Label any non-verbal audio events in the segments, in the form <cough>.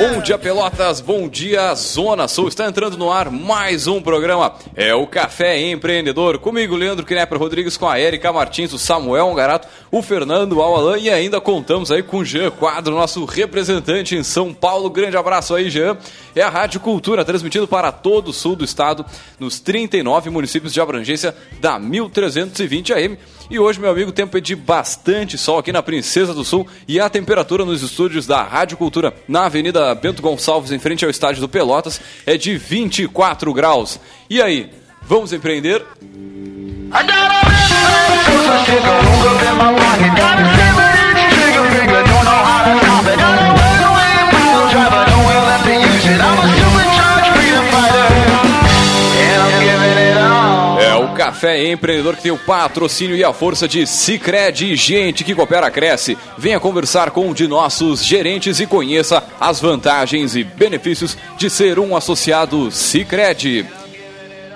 Bom dia, Pelotas. Bom dia, Zona Sul. Está entrando no ar mais um programa. É o Café Empreendedor. Comigo, Leandro Knepper Rodrigues, com a Erika Martins, o Samuel Ongarato, o Fernando o Alain e ainda contamos aí com o Jean Quadro, nosso representante em São Paulo. Grande abraço aí, Jean. É a Rádio Cultura, transmitido para todo o sul do estado, nos 39 municípios de abrangência da 1320 AM. E hoje, meu amigo, o tempo é de bastante sol aqui na Princesa do Sul e a temperatura nos estúdios da Rádio Cultura na Avenida Bento Gonçalves, em frente ao estádio do Pelotas, é de 24 graus. E aí, vamos empreender? É Café Empreendedor que tem o patrocínio e a força de Cicred. Gente que coopera, cresce. Venha conversar com um de nossos gerentes e conheça as vantagens e benefícios de ser um associado Cicred.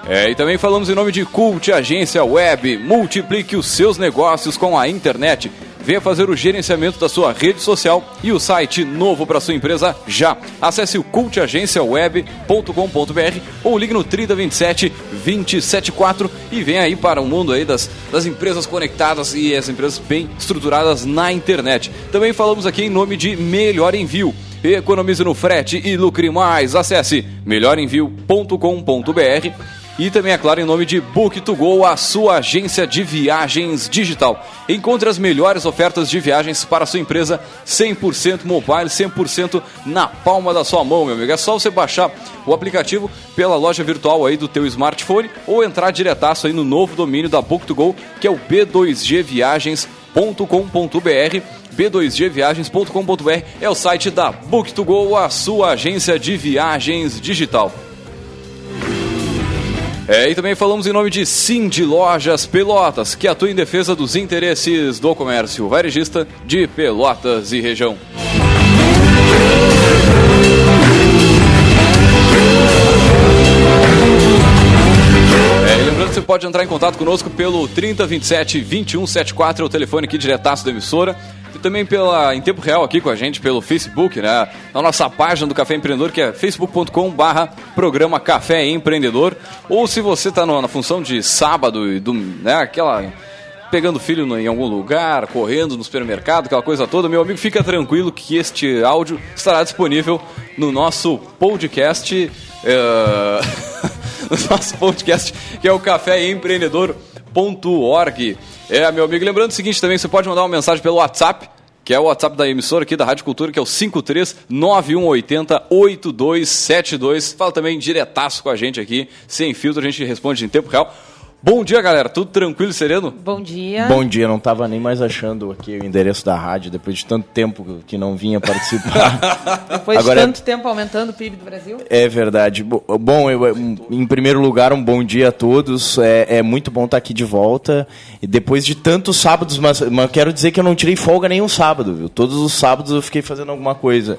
É, e também falamos em nome de Cult Agência Web. Multiplique os seus negócios com a internet. Venha fazer o gerenciamento da sua rede social e o site novo para sua empresa já. Acesse o cultagenciaweb.com.br ou ligue no 3027 274 e venha aí para o mundo aí das, das empresas conectadas e as empresas bem estruturadas na internet. Também falamos aqui em nome de Melhor Envio. Economize no frete e lucre mais. Acesse melhorenvio.com.br e também, é claro, em nome de Book2Go, a sua agência de viagens digital. Encontre as melhores ofertas de viagens para a sua empresa 100% mobile, 100% na palma da sua mão, meu amigo. É só você baixar o aplicativo pela loja virtual aí do teu smartphone ou entrar diretaço aí no novo domínio da Book2Go, que é o b2gviagens.com.br b2gviagens.com.br é o site da Book2Go, a sua agência de viagens digital. É, e também falamos em nome de Cindy Lojas Pelotas, que atua em defesa dos interesses do comércio varejista de Pelotas e região. É, você pode entrar em contato conosco pelo 3027 2174, é o telefone aqui diretaço da emissora também pela, em tempo real aqui com a gente pelo Facebook, né? Na nossa página do Café Empreendedor, que é facebook.com barra programa Café Empreendedor. Ou se você está na função de sábado e do, né, aquela pegando filho em algum lugar, correndo no supermercado, aquela coisa toda, meu amigo, fica tranquilo que este áudio estará disponível no nosso podcast. Uh... <laughs> no nosso podcast, que é o caféempreendedor.org. É, meu amigo, lembrando o seguinte também, você pode mandar uma mensagem pelo WhatsApp, que é o WhatsApp da emissora aqui da Rádio Cultura, que é o 5391808272. Fala também diretaço com a gente aqui, sem filtro, a gente responde em tempo real. Bom dia, galera. Tudo tranquilo e sereno? Bom dia. Bom dia. Não estava nem mais achando aqui o endereço da rádio, depois de tanto tempo que não vinha participar. <laughs> depois Agora, de tanto tempo aumentando o PIB do Brasil? É verdade. Bom, eu, em primeiro lugar, um bom dia a todos. É, é muito bom estar aqui de volta. E depois de tantos sábados, mas, mas quero dizer que eu não tirei folga nenhum sábado, viu? Todos os sábados eu fiquei fazendo alguma coisa.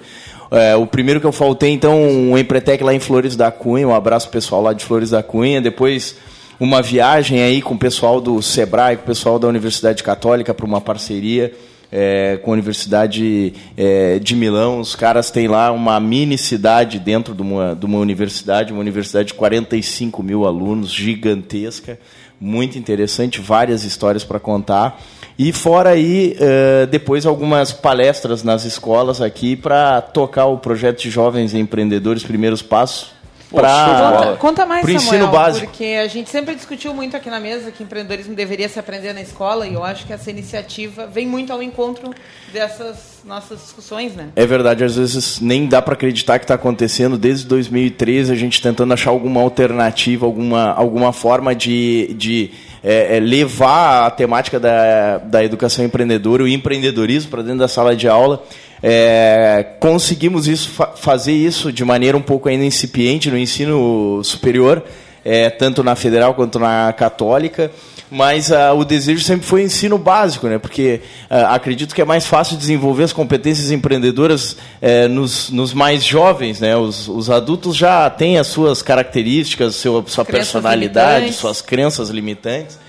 É, o primeiro que eu faltei, então, um Empretec lá em Flores da Cunha. Um abraço pessoal lá de Flores da Cunha. Depois uma viagem aí com o pessoal do Sebrae, com o pessoal da Universidade Católica para uma parceria é, com a Universidade é, de Milão. Os caras têm lá uma mini cidade dentro de uma, de uma universidade, uma universidade de 45 mil alunos, gigantesca, muito interessante, várias histórias para contar. E fora aí, uh, depois algumas palestras nas escolas aqui para tocar o projeto de jovens empreendedores Primeiros Passos, Pra, conta, conta mais, Samuel, ensino básico. porque a gente sempre discutiu muito aqui na mesa que empreendedorismo deveria se aprender na escola e eu acho que essa iniciativa vem muito ao encontro dessas nossas discussões, né? É verdade, às vezes nem dá para acreditar que está acontecendo desde 2013 a gente tentando achar alguma alternativa, alguma, alguma forma de, de é, é, levar a temática da, da educação empreendedora, o empreendedorismo para dentro da sala de aula. É, conseguimos isso, fa fazer isso de maneira um pouco ainda incipiente no ensino superior, é, tanto na federal quanto na católica mas uh, o desejo sempre foi ensino básico, né? Porque uh, acredito que é mais fácil desenvolver as competências empreendedoras uh, nos, nos, mais jovens, né? Os, os, adultos já têm as suas características, seu, sua personalidade, limitantes. suas crenças limitantes.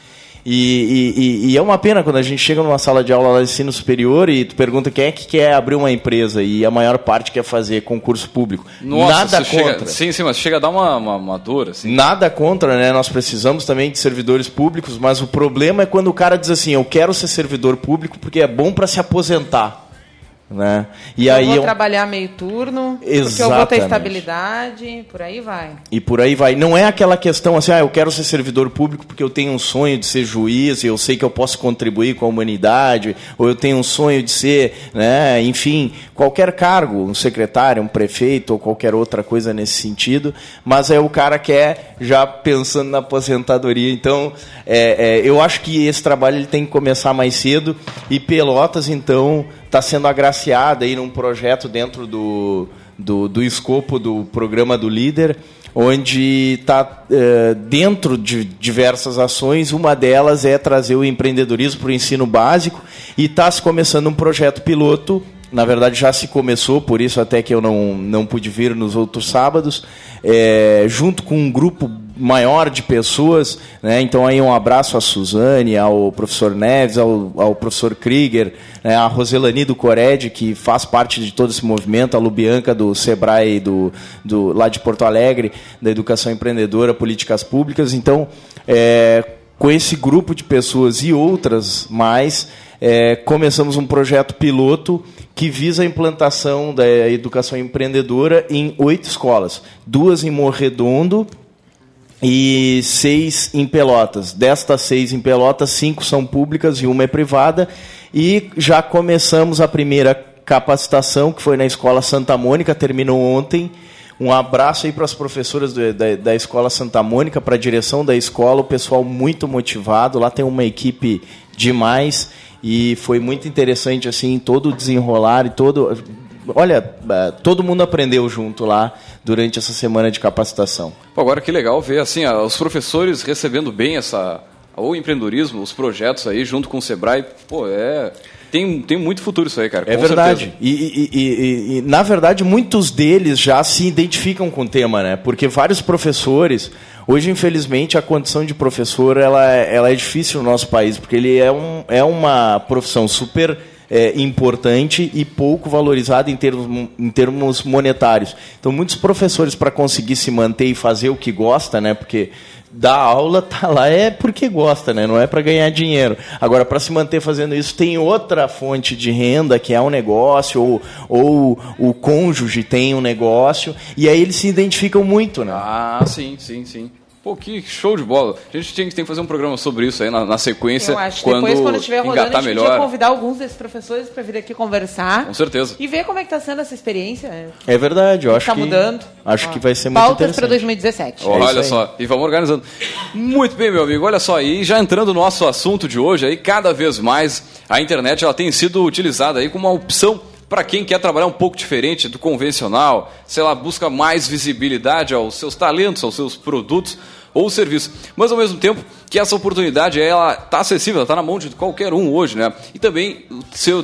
E, e, e, é uma pena quando a gente chega numa sala de aula lá de ensino superior e tu pergunta quem é que quer abrir uma empresa e a maior parte quer fazer concurso público. Nossa, Nada contra. Chega, sim, sim, mas chega a dar uma, uma, uma dor. Assim. Nada contra, né? Nós precisamos também de servidores públicos, mas o problema é quando o cara diz assim: eu quero ser servidor público porque é bom para se aposentar. Né? E eu aí vou eu... trabalhar meio turno, Exatamente. porque eu vou ter estabilidade, por aí vai. E por aí vai. Não é aquela questão assim, ah, eu quero ser servidor público porque eu tenho um sonho de ser juiz, e eu sei que eu posso contribuir com a humanidade, ou eu tenho um sonho de ser, né, enfim, qualquer cargo, um secretário, um prefeito, ou qualquer outra coisa nesse sentido, mas é o cara que é já pensando na aposentadoria. Então, é, é, eu acho que esse trabalho ele tem que começar mais cedo, e Pelotas, então está sendo agraciada aí num projeto dentro do, do, do escopo do programa do líder, onde está é, dentro de diversas ações, uma delas é trazer o empreendedorismo para o ensino básico e está se começando um projeto piloto. Na verdade já se começou, por isso até que eu não, não pude vir nos outros sábados, é, junto com um grupo maior de pessoas, né? então aí um abraço à Suzane, ao professor Neves, ao, ao professor Krieger, né? a Roselani do Cored, que faz parte de todo esse movimento, a Lubianca do Sebrae, do, do, lá de Porto Alegre, da Educação Empreendedora, Políticas Públicas, então é, com esse grupo de pessoas e outras mais, é, começamos um projeto piloto que visa a implantação da educação empreendedora em oito escolas, duas em Morredondo e seis em Pelotas. Destas seis em Pelotas, cinco são públicas e uma é privada. E já começamos a primeira capacitação, que foi na Escola Santa Mônica, terminou ontem. Um abraço aí para as professoras do, da, da Escola Santa Mônica, para a direção da escola, o pessoal muito motivado. Lá tem uma equipe demais e foi muito interessante assim todo o desenrolar e todo olha é, todo mundo aprendeu junto lá durante essa semana de capacitação Pô, agora que legal ver assim os professores recebendo bem essa o empreendedorismo os projetos aí junto com o Sebrae pô é tem, tem muito futuro isso aí, cara. É verdade. E, e, e, e, na verdade, muitos deles já se identificam com o tema, né? Porque vários professores, Hoje, infelizmente, a condição de professor ela, é, ela é difícil no nosso país, porque ele é, um, é uma profissão super é, importante e pouco valorizada em termos, em termos monetários. Então, muitos professores, para conseguir se manter e fazer o que gosta, né, porque dar aula tá lá é porque gosta, né? Não é para ganhar dinheiro. Agora, para se manter fazendo isso, tem outra fonte de renda que é um negócio ou, ou o cônjuge tem um negócio e aí eles se identificam muito, né? Ah, sim, sim, sim. Pô, que show de bola. A gente tem, tem que fazer um programa sobre isso aí na, na sequência. Eu acho. Quando Depois, quando estiver rodando, a gente melhor. podia convidar alguns desses professores para vir aqui conversar. Com certeza. E ver como é que está sendo essa experiência. É verdade, eu acho tá que... Está mudando. Acho Ó, que vai ser muito Pautas para 2017. olha só, e vamos organizando. Muito bem, meu amigo. Olha só, e já entrando no nosso assunto de hoje, aí cada vez mais a internet ela tem sido utilizada aí como uma opção para quem quer trabalhar um pouco diferente do convencional, sei lá, busca mais visibilidade aos seus talentos, aos seus produtos ou serviço. Mas ao mesmo tempo que essa oportunidade ela está acessível, está na mão de qualquer um hoje, né? E também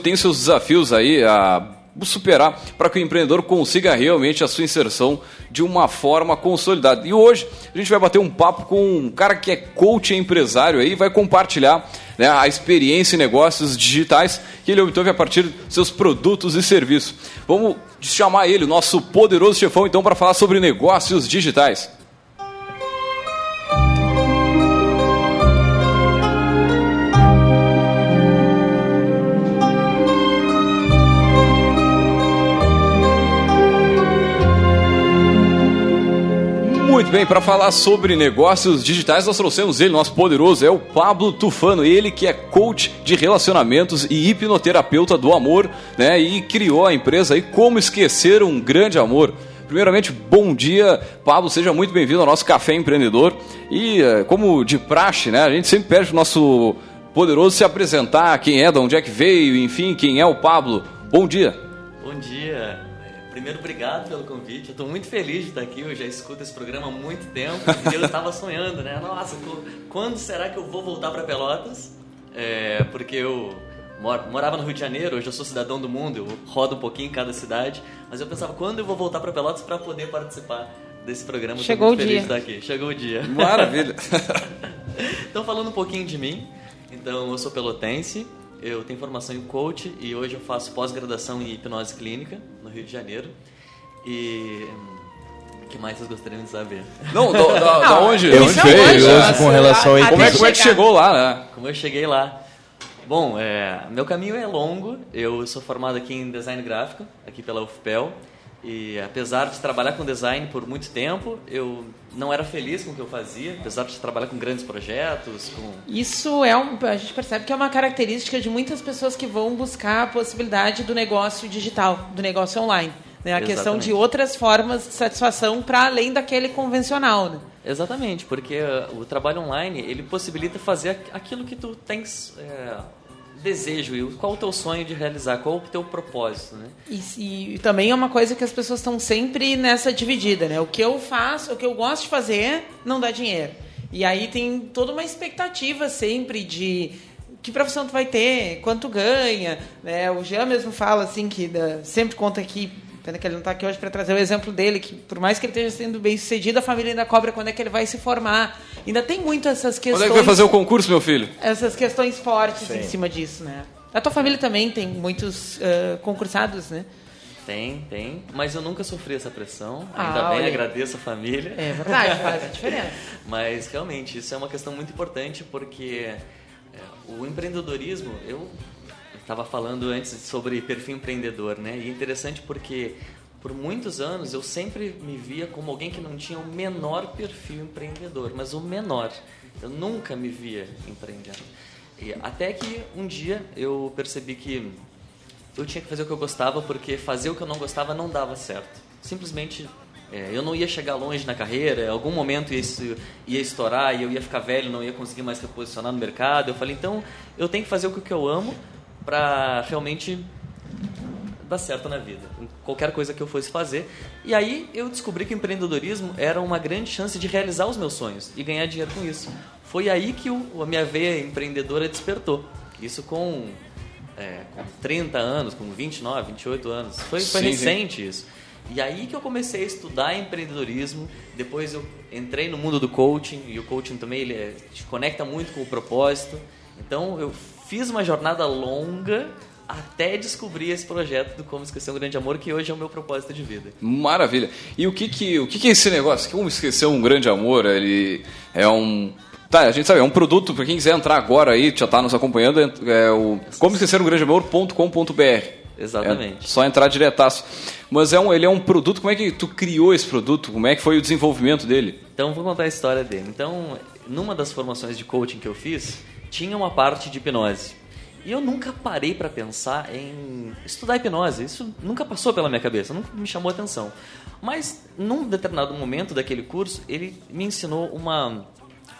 tem seus desafios aí a superar para que o empreendedor consiga realmente a sua inserção de uma forma consolidada. E hoje a gente vai bater um papo com um cara que é coach empresário aí, vai compartilhar né, a experiência em negócios digitais que ele obteve a partir de seus produtos e serviços. Vamos chamar ele, nosso poderoso chefão, então, para falar sobre negócios digitais. Muito bem, para falar sobre negócios digitais, nós trouxemos ele, nosso poderoso, é o Pablo Tufano, ele que é coach de relacionamentos e hipnoterapeuta do amor, né? E criou a empresa aí Como Esquecer um Grande Amor. Primeiramente, bom dia, Pablo, seja muito bem-vindo ao nosso Café Empreendedor. E eh, como de praxe, né? A gente sempre pede o nosso poderoso se apresentar, quem é, de onde é que veio, enfim, quem é o Pablo. Bom dia. Bom dia. Primeiro, obrigado pelo convite. Eu estou muito feliz de estar aqui. Eu já escuto esse programa há muito tempo. <laughs> E eu estava sonhando, né? Nossa, quando será que eu vou voltar para Pelotas? É, porque eu morava no Rio de Janeiro, hoje eu sou cidadão do mundo, eu rodo um pouquinho em cada cidade. Mas eu pensava, quando eu vou voltar para Pelotas para poder participar desse programa? Chegou o dia. De estar aqui. Chegou o dia. Maravilha. <laughs> então, falando um pouquinho de mim, então eu sou pelotense, eu tenho formação em coach e hoje eu faço pós-graduação em hipnose clínica no Rio de Janeiro. E o que mais vocês gostariam de saber? Não, da, da, da onde? Eu onde veio com relação a como é, como é que chegou lá, né? Como eu cheguei lá? Bom, é, meu caminho é longo. Eu sou formado aqui em design gráfico, aqui pela UFPEL. E apesar de trabalhar com design por muito tempo, eu não era feliz com o que eu fazia, apesar de trabalhar com grandes projetos. Com... Isso é um, a gente percebe que é uma característica de muitas pessoas que vão buscar a possibilidade do negócio digital, do negócio online. Né? A Exatamente. questão de outras formas de satisfação para além daquele convencional. Né? Exatamente, porque o trabalho online ele possibilita fazer aquilo que tu tens é, desejo e qual o teu sonho de realizar, qual o teu propósito, né? E, e também é uma coisa que as pessoas estão sempre nessa dividida, né? O que eu faço, o que eu gosto de fazer, não dá dinheiro. E aí tem toda uma expectativa sempre de que profissão tu vai ter, quanto ganha, né? O Jean mesmo fala assim que sempre conta aqui Pena que ele não está aqui hoje para trazer o exemplo dele, que por mais que ele esteja sendo bem sucedido, a família ainda cobra quando é que ele vai se formar. Ainda tem muito essas questões. Quando é que vai fazer o concurso, meu filho? Essas questões fortes Sim. em cima disso, né? A tua família também tem muitos uh, concursados, né? Tem, tem. Mas eu nunca sofri essa pressão. Ah, Ainda bem, olha. agradeço a família. É verdade, faz a <laughs> diferença. mas realmente, isso é uma questão muito importante porque é, o empreendedorismo, eu estava falando antes sobre perfil empreendedor, né? E é interessante porque por muitos anos eu sempre me via como alguém que não tinha o menor perfil empreendedor, mas o menor. Eu nunca me via empreendendo. E até que um dia eu percebi que eu tinha que fazer o que eu gostava porque fazer o que eu não gostava não dava certo. Simplesmente é, eu não ia chegar longe na carreira, em algum momento isso ia estourar e eu ia ficar velho, não ia conseguir mais reposicionar no mercado. Eu falei, então eu tenho que fazer o que eu amo para realmente dar certo na vida, qualquer coisa que eu fosse fazer. E aí eu descobri que o empreendedorismo era uma grande chance de realizar os meus sonhos e ganhar dinheiro com isso. Foi aí que o, a minha veia empreendedora despertou. Isso com, é, com 30 anos, com 29, 28 anos. Foi, foi sim, recente sim. isso. E aí que eu comecei a estudar empreendedorismo. Depois eu entrei no mundo do coaching e o coaching também ele é, te conecta muito com o propósito. Então eu fiz uma jornada longa até descobrir esse projeto do Como Esquecer um Grande Amor, que hoje é o meu propósito de vida. Maravilha. E o que que, o que, que é esse negócio? Como Esquecer um Grande Amor? Ele é um... Tá, a gente sabe, é um produto, para quem quiser entrar agora aí, já está nos acompanhando, é o como esquecer um grande amor.com.br. Exatamente. É só entrar diretaço. Mas é um, ele é um produto, como é que tu criou esse produto? Como é que foi o desenvolvimento dele? Então, vou contar a história dele. Então, numa das formações de coaching que eu fiz, tinha uma parte de hipnose. E eu nunca parei para pensar em estudar hipnose. Isso nunca passou pela minha cabeça, nunca me chamou atenção. Mas num determinado momento daquele curso, ele me ensinou uma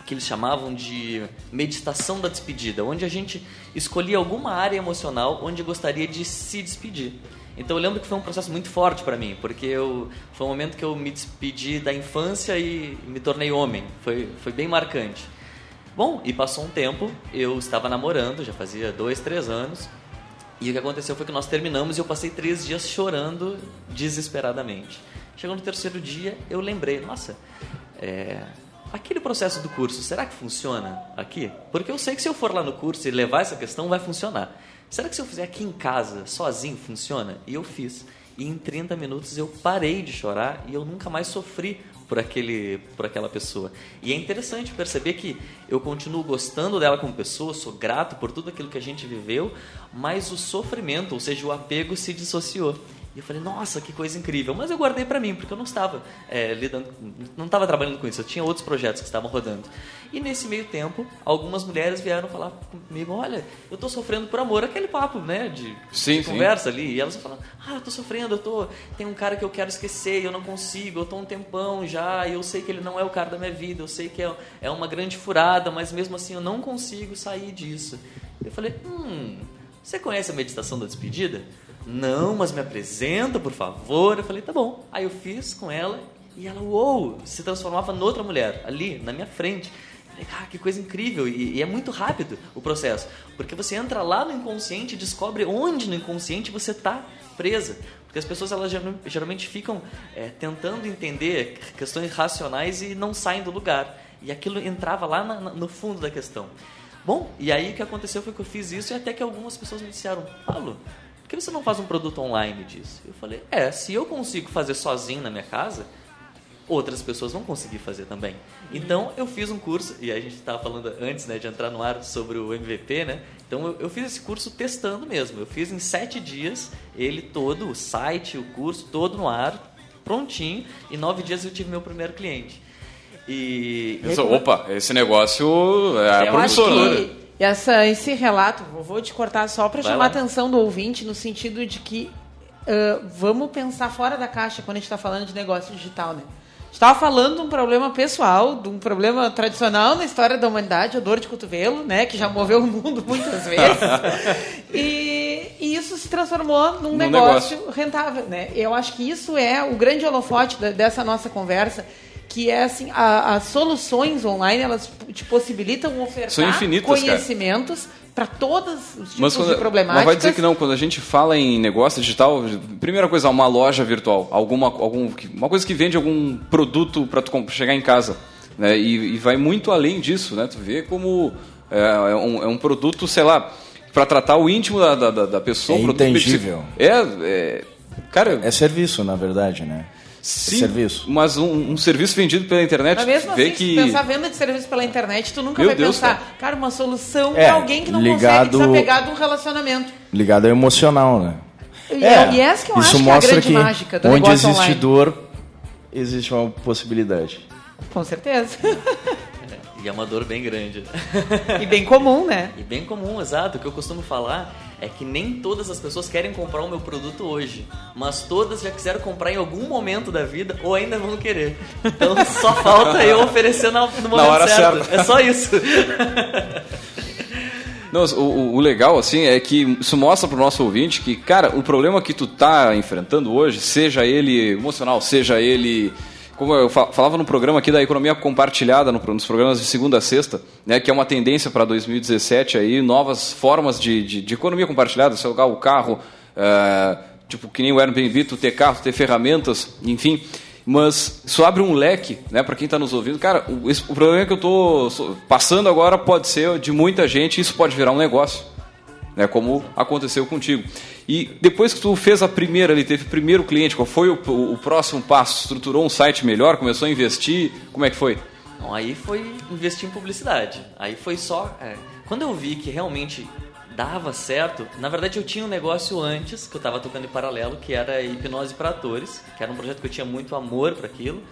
que eles chamavam de meditação da despedida, onde a gente escolhia alguma área emocional onde gostaria de se despedir. Então eu lembro que foi um processo muito forte para mim, porque eu, foi um momento que eu me despedi da infância e me tornei homem. Foi, foi bem marcante. Bom, e passou um tempo, eu estava namorando, já fazia dois, três anos, e o que aconteceu foi que nós terminamos e eu passei três dias chorando desesperadamente. Chegou no terceiro dia, eu lembrei, nossa, é, aquele processo do curso, será que funciona aqui? Porque eu sei que se eu for lá no curso e levar essa questão, vai funcionar. Será que se eu fizer aqui em casa, sozinho, funciona? E eu fiz. E em 30 minutos eu parei de chorar e eu nunca mais sofri por, aquele, por aquela pessoa. E é interessante perceber que eu continuo gostando dela como pessoa, sou grato por tudo aquilo que a gente viveu, mas o sofrimento, ou seja, o apego se dissociou. E eu falei, nossa, que coisa incrível. Mas eu guardei para mim, porque eu não estava é, lidando, não estava trabalhando com isso. Eu tinha outros projetos que estavam rodando. E nesse meio tempo, algumas mulheres vieram falar comigo, olha, eu estou sofrendo por amor. Aquele papo, né, de, sim, de conversa ali. E elas falam, ah, eu estou sofrendo, eu tô, tem um cara que eu quero esquecer, eu não consigo, eu estou um tempão já, e eu sei que ele não é o cara da minha vida, eu sei que é, é uma grande furada, mas mesmo assim eu não consigo sair disso. Eu falei, hum, você conhece a meditação da despedida? Não, mas me apresenta, por favor. Eu falei, tá bom. Aí eu fiz com ela e ela, uou, se transformava noutra mulher, ali, na minha frente. falei, cara, que coisa incrível. E, e, é muito rápido o processo. Porque você entra lá no inconsciente e descobre onde no inconsciente você está presa. Porque as pessoas elas geralmente ficam é, tentando entender questões racionais e não saem do lugar. E aquilo entrava lá na, no fundo da questão. Bom, e aí o que aconteceu foi que eu fiz isso e até que algumas pessoas me disseram, Paulo, que você não faz um produto online disso? Eu falei, é, se eu consigo fazer sozinho na minha casa, outras pessoas vão conseguir fazer também. Então eu fiz um curso, e a gente estava falando antes né, de entrar no ar sobre o MVP, né? Então eu, eu, fiz esse curso testando mesmo. Eu fiz em sete dias, ele todo, o site, o curso, todo no ar, prontinho. Em nove dias eu tive meu primeiro cliente. E. Opa, esse negócio é promissor, né? Essa, esse relato, vou te cortar só para chamar lá. a atenção do ouvinte, no sentido de que uh, vamos pensar fora da caixa quando a gente está falando de negócio digital, né? estava falando de um problema pessoal, de um problema tradicional na história da humanidade, a dor de cotovelo, né, que já moveu o mundo <laughs> muitas vezes. <laughs> e, e, isso se transformou num negócio, negócio, rentável, né? Eu acho que isso é o grande holofote dessa nossa conversa que é assim, a, as soluções online elas te possibilitam ofertar conhecimentos para todos os tipos mas quando, de problemáticas. Mas vai dizer que não, quando a gente fala em negócio digital, primeira coisa, uma loja virtual, alguma, algum, uma coisa que vende algum produto para tu chegar em casa. Né? E, e, vai muito além disso, né? Tu vê como é, é, um, é um, produto, sei lá, para tratar o íntimo da, da, da pessoa. É intangível. É, é, cara... É serviço, na verdade, né? Sim, serviço. mas um, um, serviço vendido pela internet, mas mesmo vê assim, que... se pensar venda de serviço pela internet, tu nunca Meu vai Deus pensar, cara. cara, uma solução é, para alguém que não ligado, consegue desapegar de um relacionamento. Ligado ao emocional, né? E, é, e essa que eu isso acho mostra que é a grande que mágica do onde existe online. dor, existe uma possibilidade. Com certeza. E é uma dor bem grande. E bem comum, né? E bem comum, exato. O que eu costumo falar é que nem todas as pessoas querem comprar o meu produto hoje, mas todas já quiseram comprar em algum momento da vida ou ainda vão querer. Então só falta eu oferecer no <laughs> momento na hora certo. certa. É só isso. Não, o, o, legal, assim, é que isso mostra pro nosso ouvinte que, cara, o problema que tu tá enfrentando hoje, seja ele emocional, seja ele como eu falava no programa aqui da economia compartilhada, nos programas de segunda a sexta, né, que é uma tendência para 2017 aí, novas formas de, de, de economia compartilhada, se alugar o carro, é, tipo que nem o Airbnb, tu ter carro, ter ferramentas, enfim. Mas isso abre um leque, né, para quem está nos ouvindo. Cara, o, esse, o problema que eu estou passando agora pode ser de muita gente, isso pode virar um negócio né, como aconteceu contigo. E depois que tu fez a primeira ali, teve o primeiro cliente, qual foi o, o, o próximo passo? Estruturou um site melhor, começou a investir, como é que foi? Aí foi investir em publicidade. Aí foi só. É, quando eu vi que realmente dava certo, na verdade eu tinha um negócio antes que eu estava tocando em paralelo, que era hipnose para atores, que era um projeto que eu tinha muito amor para aquilo.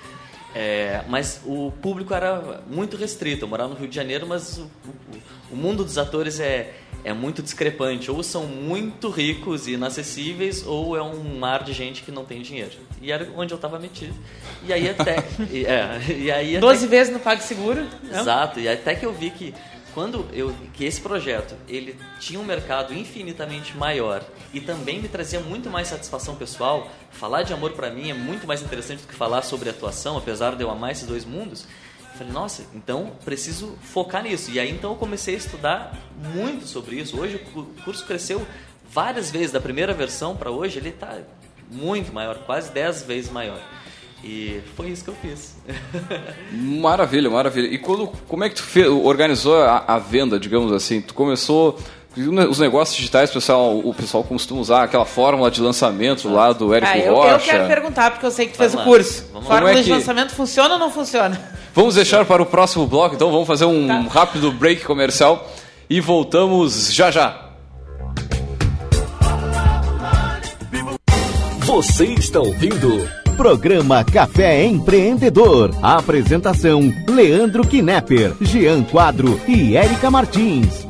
É, mas o público era muito restrito. Eu morava no Rio de Janeiro, mas o, o, o mundo dos atores é, é muito discrepante. Ou são muito ricos e inacessíveis, ou é um mar de gente que não tem dinheiro. E era onde eu estava metido. E aí até. <laughs> e, é, e aí até, 12 vezes no PagSeguro? Exato. E até que eu vi que quando eu que esse projeto ele tinha um mercado infinitamente maior e também me trazia muito mais satisfação pessoal falar de amor para mim é muito mais interessante do que falar sobre atuação apesar de eu amar esses dois mundos Falei, nossa, então preciso focar nisso. E aí então eu comecei a estudar muito sobre isso. Hoje o curso cresceu várias vezes, da primeira versão para hoje, ele está muito maior, quase 10 vezes maior. E foi isso que eu fiz. <laughs> maravilha, maravilha. E quando, como é que tu fez, organizou a, a venda, digamos assim? Tu começou os negócios digitais, pessoal, o pessoal costuma usar aquela fórmula de lançamento lá do Érico ah, eu, Rocha. Eu quero perguntar, porque eu sei que tu fez o curso. Vamos fórmula é de lançamento funciona ou não funciona? Vamos deixar para o próximo bloco, então vamos fazer um tá. rápido break comercial e voltamos já já. Você está ouvindo Programa Café Empreendedor. A apresentação: Leandro Knepper, Jean Quadro e Érica Martins.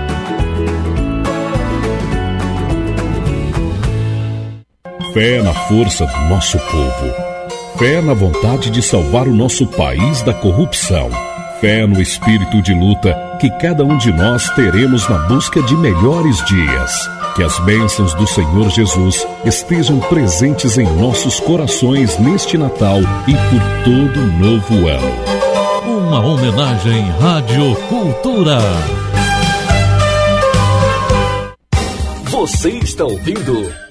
Fé na força do nosso povo. Fé na vontade de salvar o nosso país da corrupção. Fé no espírito de luta que cada um de nós teremos na busca de melhores dias. Que as bênçãos do Senhor Jesus estejam presentes em nossos corações neste Natal e por todo o novo ano. Uma homenagem Rádio Cultura. Você está ouvindo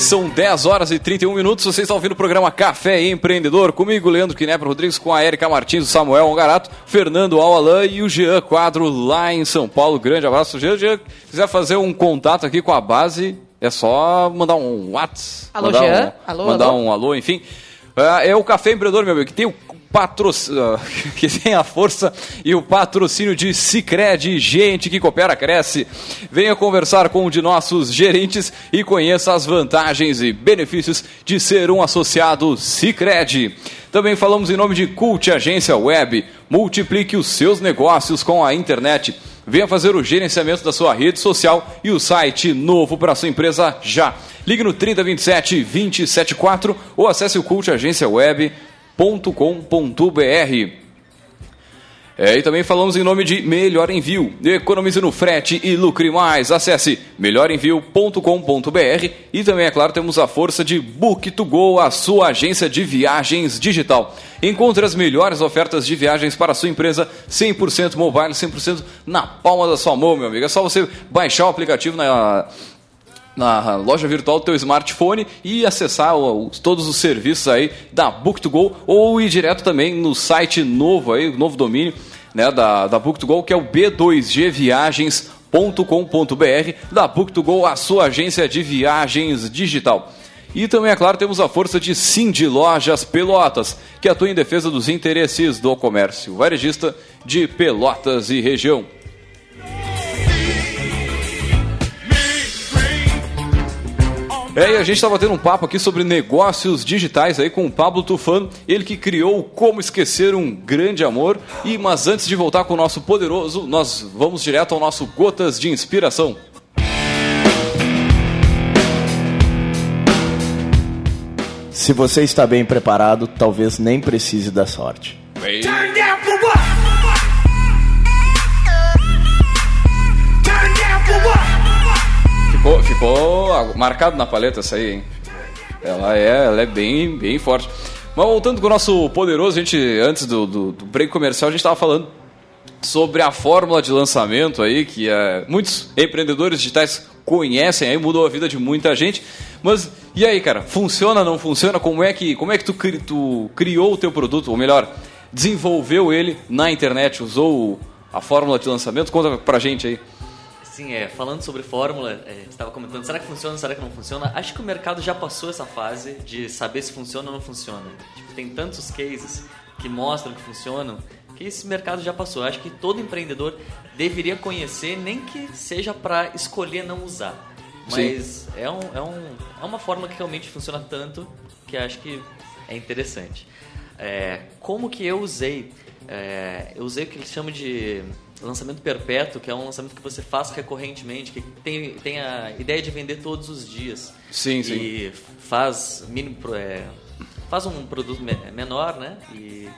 São 10 horas e 31 minutos. Vocês estão ouvindo o programa Café Empreendedor. Comigo, Leandro Knepper Rodrigues, com a Erika Martins, o Samuel Ongarato, Fernando Alalan e o Jean Quadro lá em São Paulo. Grande abraço, Jean. Jean, quiser fazer um contato aqui com a base, é só mandar um WhatsApp. Alô, mandar Jean. Um, alô, mandar alô. um alô, enfim. É, é o Café Empreendedor, meu amigo, que tem o patrocínio, <laughs> que tem a força e o patrocínio de Cicred, gente que coopera, cresce. Venha conversar com um de nossos gerentes e conheça as vantagens e benefícios de ser um associado Cicred. Também falamos em nome de Cult Agência Web. Multiplique os seus negócios com a internet. Venha fazer o gerenciamento da sua rede social e o site novo para sua empresa já. Ligue no 3027 274 ou acesse o Cult Agência Web melhorenvio.com.br. É, e também falamos em nome de Melhor Envio. Economize no frete e lucre mais. Acesse melhorenvio.com.br e também, é claro, temos a força de Book2Go, a sua agência de viagens digital. Encontre as melhores ofertas de viagens para a sua empresa, 100% mobile, 100% na palma da sua mão, meu amigo. É só você baixar o aplicativo na, na loja virtual do teu smartphone e acessar os, todos os serviços aí da Book2Go ou ir direto também no site novo aí, novo domínio né, da, da Book2Go, que é o b2gviagens.com.br da Book2Go, a sua agência de viagens digital. E também, é claro, temos a força de Cindy Lojas Pelotas, que atua em defesa dos interesses do comércio varejista de Pelotas e região. É, e a gente estava tendo um papo aqui sobre negócios digitais aí com o Pablo Tufano, ele que criou Como Esquecer um Grande Amor. E mas antes de voltar com o nosso poderoso, nós vamos direto ao nosso Gotas de Inspiração. Se você está bem preparado, talvez nem precise da sorte. Turn down for what? Ficou, ficou marcado na paleta essa aí, hein? Ela é, ela é bem, bem forte. Mas voltando com o nosso poderoso, a gente, antes do, do, do break comercial, a gente estava falando sobre a fórmula de lançamento aí, que é, muitos empreendedores digitais conhecem aí, mudou a vida de muita gente. Mas e aí, cara, funciona, não funciona? Como é que, como é que tu, tu criou o teu produto, ou melhor, desenvolveu ele na internet, usou a fórmula de lançamento? Conta pra gente aí. Sim, é, falando sobre fórmula, é, você estava comentando, será que funciona, será que não funciona? Acho que o mercado já passou essa fase de saber se funciona ou não funciona. Tipo, tem tantos cases que mostram que funcionam que esse mercado já passou. Acho que todo empreendedor deveria conhecer, nem que seja para escolher não usar. Mas é, um, é, um, é uma forma que realmente funciona tanto que acho que é interessante. É, como que eu usei? É, eu usei o que eles chamam de lançamento perpétuo, que é um lançamento que você faz recorrentemente, que tem, tem a ideia de vender todos os dias. Sim, sim. E faz, mínimo, é, faz um produto menor, né? E,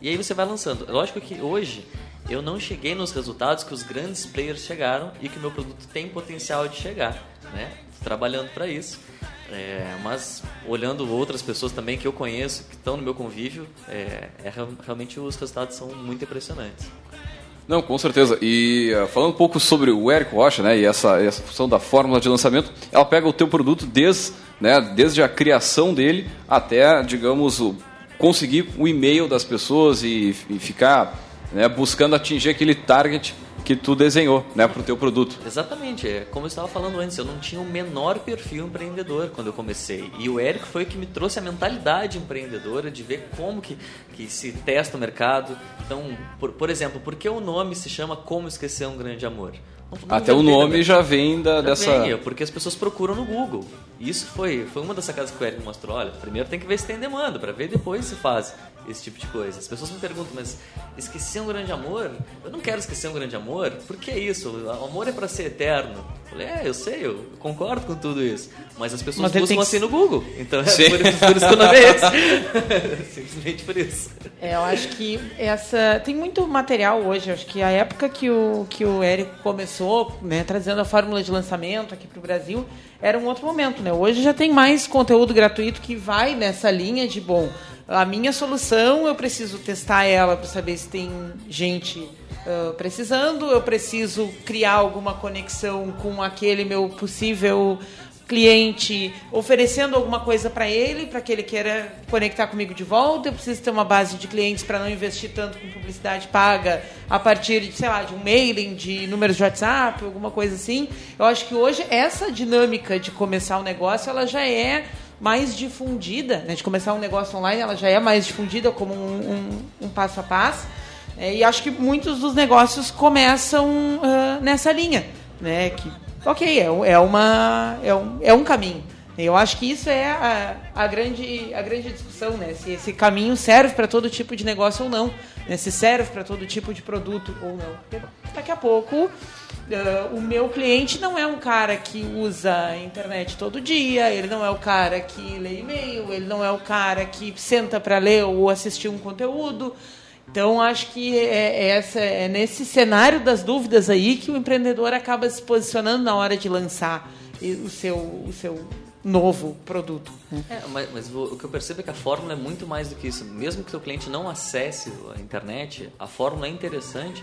e aí você vai lançando. Lógico que hoje eu não cheguei nos resultados que os grandes players chegaram e que o meu produto tem potencial de chegar, né? Trabalhando para isso. É, mas olhando outras pessoas também que eu conheço, que estão no meu convívio, é, é, realmente os resultados são muito impressionantes. Não, com certeza. E uh, falando um pouco sobre o Eric Rocha, né, e essa, essa função da fórmula de lançamento, ela pega o teu produto desde, né, desde a criação dele até, digamos, o, conseguir o e-mail das pessoas e, e ficar né, buscando atingir aquele target que tu desenhou, né, para o teu produto. Exatamente, é como eu estava falando antes, eu não tinha o menor perfil empreendedor quando eu comecei. E o Érico foi o que me trouxe a mentalidade empreendedora de ver como que, que se testa o mercado. Então, por, por exemplo, por que o nome se chama Como Esquecer um Grande Amor? Até o nome já vem da, já dessa. Vem, porque as pessoas procuram no Google. Isso foi, foi uma das sacadas que o Eric mostrou. Olha, primeiro tem que ver se tem demanda, para ver depois se faz esse tipo de coisa. As pessoas me perguntam, mas esquecer um grande amor? Eu não quero esquecer um grande amor. Por que isso? O amor é para ser eterno. Eu falei, é, eu sei, eu concordo com tudo isso. Mas as pessoas mas buscam assim no Google. Então é por, por, isso que eu não vejo. <laughs> Simplesmente por isso. É, eu acho que essa. Tem muito material hoje. Eu acho que a época que o, que o Érico começou, né, trazendo a fórmula de lançamento aqui para o Brasil, era um outro momento, né? Hoje já tem mais conteúdo gratuito que vai nessa linha de bom a minha solução, eu preciso testar ela para saber se tem gente uh, precisando, eu preciso criar alguma conexão com aquele meu possível cliente, oferecendo alguma coisa para ele, para que ele queira conectar comigo de volta. Eu preciso ter uma base de clientes para não investir tanto com publicidade paga a partir de, sei lá, de um mailing, de números de WhatsApp, alguma coisa assim. Eu acho que hoje essa dinâmica de começar um negócio, ela já é mais difundida, né, de começar um negócio online, ela já é mais difundida como um, um, um passo a passo. É, e acho que muitos dos negócios começam uh, nessa linha, né? Que, ok, é, é, uma, é, um, é um caminho. Eu acho que isso é a, a, grande, a grande discussão, né? Se esse caminho serve para todo tipo de negócio ou não, né? se serve para todo tipo de produto ou não. Porque daqui a pouco Uh, o meu cliente não é um cara que usa a internet todo dia, ele não é o cara que lê e-mail, ele não é o cara que senta para ler ou assistir um conteúdo. Então, acho que é, é, essa, é nesse cenário das dúvidas aí que o empreendedor acaba se posicionando na hora de lançar o seu, o seu novo produto. Né? É, mas, mas, o que eu percebo é que a fórmula é muito mais do que isso. Mesmo que o seu cliente não acesse a internet, a fórmula é interessante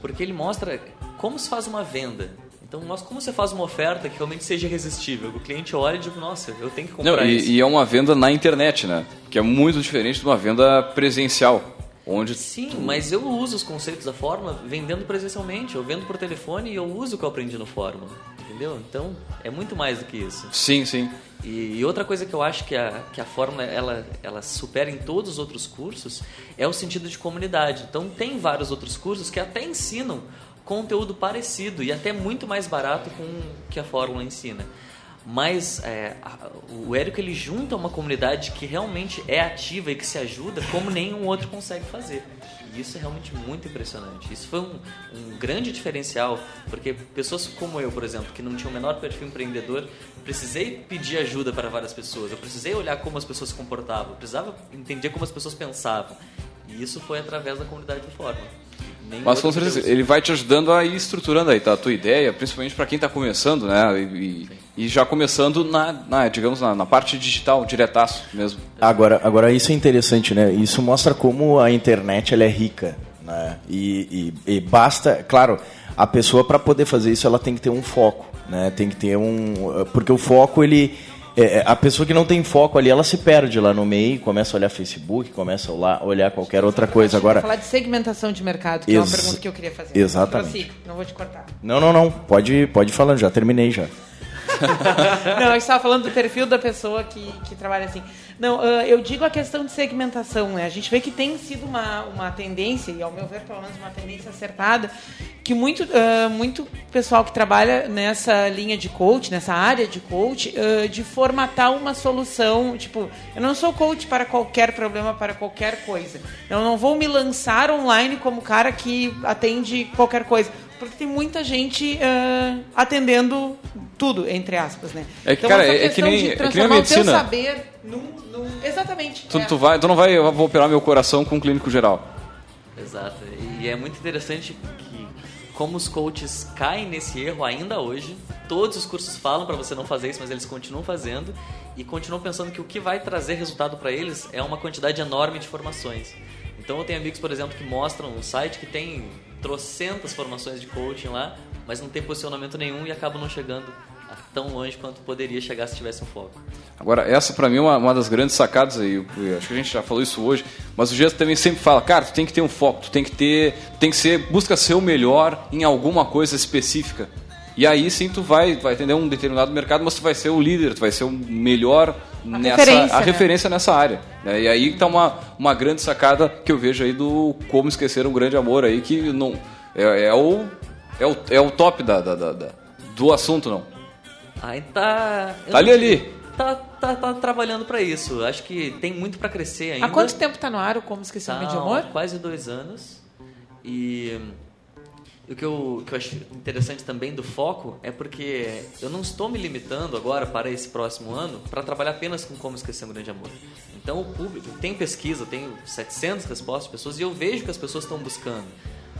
porque ele mostra como se faz uma venda. Então, nós, como você faz uma oferta que realmente seja irresistível? O cliente olha e diz, nossa, eu tenho que comprar Não, e, isso. E é uma venda na internet, né? Que é muito diferente de uma venda presencial. Onde Sim, tu... mas eu uso os conceitos da fórmula vendendo presencialmente. Eu vendo por telefone e eu uso o que eu aprendi no fórmula. Entendeu? Então, é muito mais do que isso. Sim, sim. E, e, outra coisa que eu acho que a, que a fórmula ela, ela supera em todos os outros cursos é o sentido de comunidade. Então, tem vários outros cursos que até ensinam conteúdo parecido e até muito mais barato com o que a fórmula ensina. Mas é, o Érico ele junta uma comunidade que realmente é ativa e que se ajuda como nenhum outro consegue fazer. E isso é realmente muito impressionante. Isso foi um, um grande diferencial, porque pessoas como eu, por exemplo, que não tinham o menor perfil empreendedor, precisei pedir ajuda para várias pessoas. Eu precisei olhar como as pessoas se comportavam. Eu precisava entender como as pessoas pensavam. E isso foi através da comunidade do Fórmula. Mas com certeza, ele vai te ajudando a ir estruturando aí, tá? A tua ideia, principalmente para quem está começando, né? E, e, já começando na, na digamos, na, na, parte digital, diretaço mesmo. Agora, agora isso é interessante, né? Isso mostra como a internet ela é rica, né? E, e, e basta, claro, a pessoa para poder fazer isso ela tem que ter um foco, né? Tem que ter um, porque o foco ele é, é, a pessoa que não tem foco ali, ela se perde lá no meio, começa a olhar Facebook, começa a olhar qualquer outra coisa. Agora, falar de segmentação de mercado, que é uma pergunta que eu queria fazer. Exatamente. não vou te cortar. Não, não, não. Pode, pode ir falando, já terminei já. <laughs> não, gente estava falando do perfil da pessoa que, que trabalha assim. Não, uh, eu digo a questão de segmentação, né? A gente vê que tem sido uma, uma tendência, e ao meu ver, pelo menos uma tendência acertada, que muito, uh, muito pessoal que trabalha nessa linha de coach, nessa área de coach, uh, de formatar uma solução, tipo, eu não sou coach para qualquer problema, para qualquer coisa. Eu não vou me lançar online como cara que atende qualquer coisa porque tem muita gente uh, atendendo tudo, entre aspas, né? É que, então, cara, é, é que nem, é que nem a medicina. O teu saber num, num... Exatamente. Tu, é. tu, vai, tu não vai, eu vou operar meu coração com um clínico geral. Exato. E é muito interessante que, como os coaches caem nesse erro ainda hoje, todos os cursos falam para você não fazer isso, mas eles continuam fazendo e continuam pensando que o que vai trazer resultado para eles é uma quantidade enorme de informações. Então eu tenho amigos, por exemplo, que mostram um site que tem trocentas formações de coaching lá, mas não tem posicionamento nenhum e acabam não chegando tão longe quanto poderia chegar se tivesse um foco. Agora, essa para mim é uma, uma, das grandes sacadas aí, acho que a gente já falou isso hoje, mas o Gesso também sempre fala, cara, tu tem que ter um foco, tu tem que ter, tem que ser, busca ser o melhor em alguma coisa específica. E aí sim tu vai, vai atender um determinado mercado, mas tu vai ser o líder, tu vai ser o melhor a nessa referência, a né? referência nessa área. Né? E aí está uma, uma grande sacada que eu vejo aí do como esquecer um grande amor aí, que não é, é o, é, o, é o top da, da, da, da do assunto, não. Aí tá. Tá ali ali. Tá, tá, tá trabalhando para isso. Acho que tem muito para crescer ainda. Há quanto tempo tá no ar o Como Esquecer tá, um Grande Amor? Quase dois anos. E o que eu, que eu acho interessante também do foco é porque eu não estou me limitando agora para esse próximo ano para trabalhar apenas com como esquecer um grande amor. Então o público tem pesquisa, tem 700 respostas de pessoas e eu vejo que as pessoas estão buscando.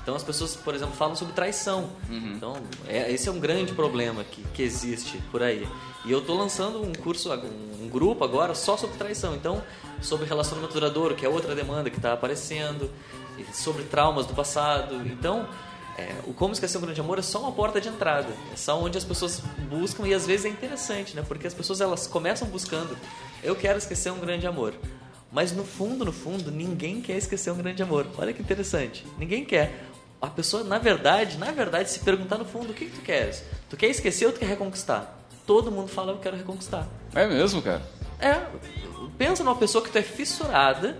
Então as pessoas, por exemplo, falam sobre traição. Uhum. Então é, esse é um grande problema que, que existe por aí. E eu estou lançando um curso, um, um grupo agora só sobre traição. Então sobre relacionamento duradouro, que é outra demanda que está aparecendo, sobre traumas do passado. Então é, o Como Esquecer um Grande Amor é só uma porta de entrada. É só onde as pessoas buscam e às vezes é interessante, né? Porque as pessoas elas começam buscando, eu quero esquecer um grande amor. Mas no fundo, no fundo, ninguém quer esquecer um grande amor. Olha que interessante. Ninguém quer. A pessoa, na verdade, na verdade, se perguntar no fundo, o que, que tu queres? Tu quer esquecer ou tu quer reconquistar? Todo mundo fala, eu quero reconquistar. É mesmo, cara? É. Pensa numa pessoa que tu é fissurada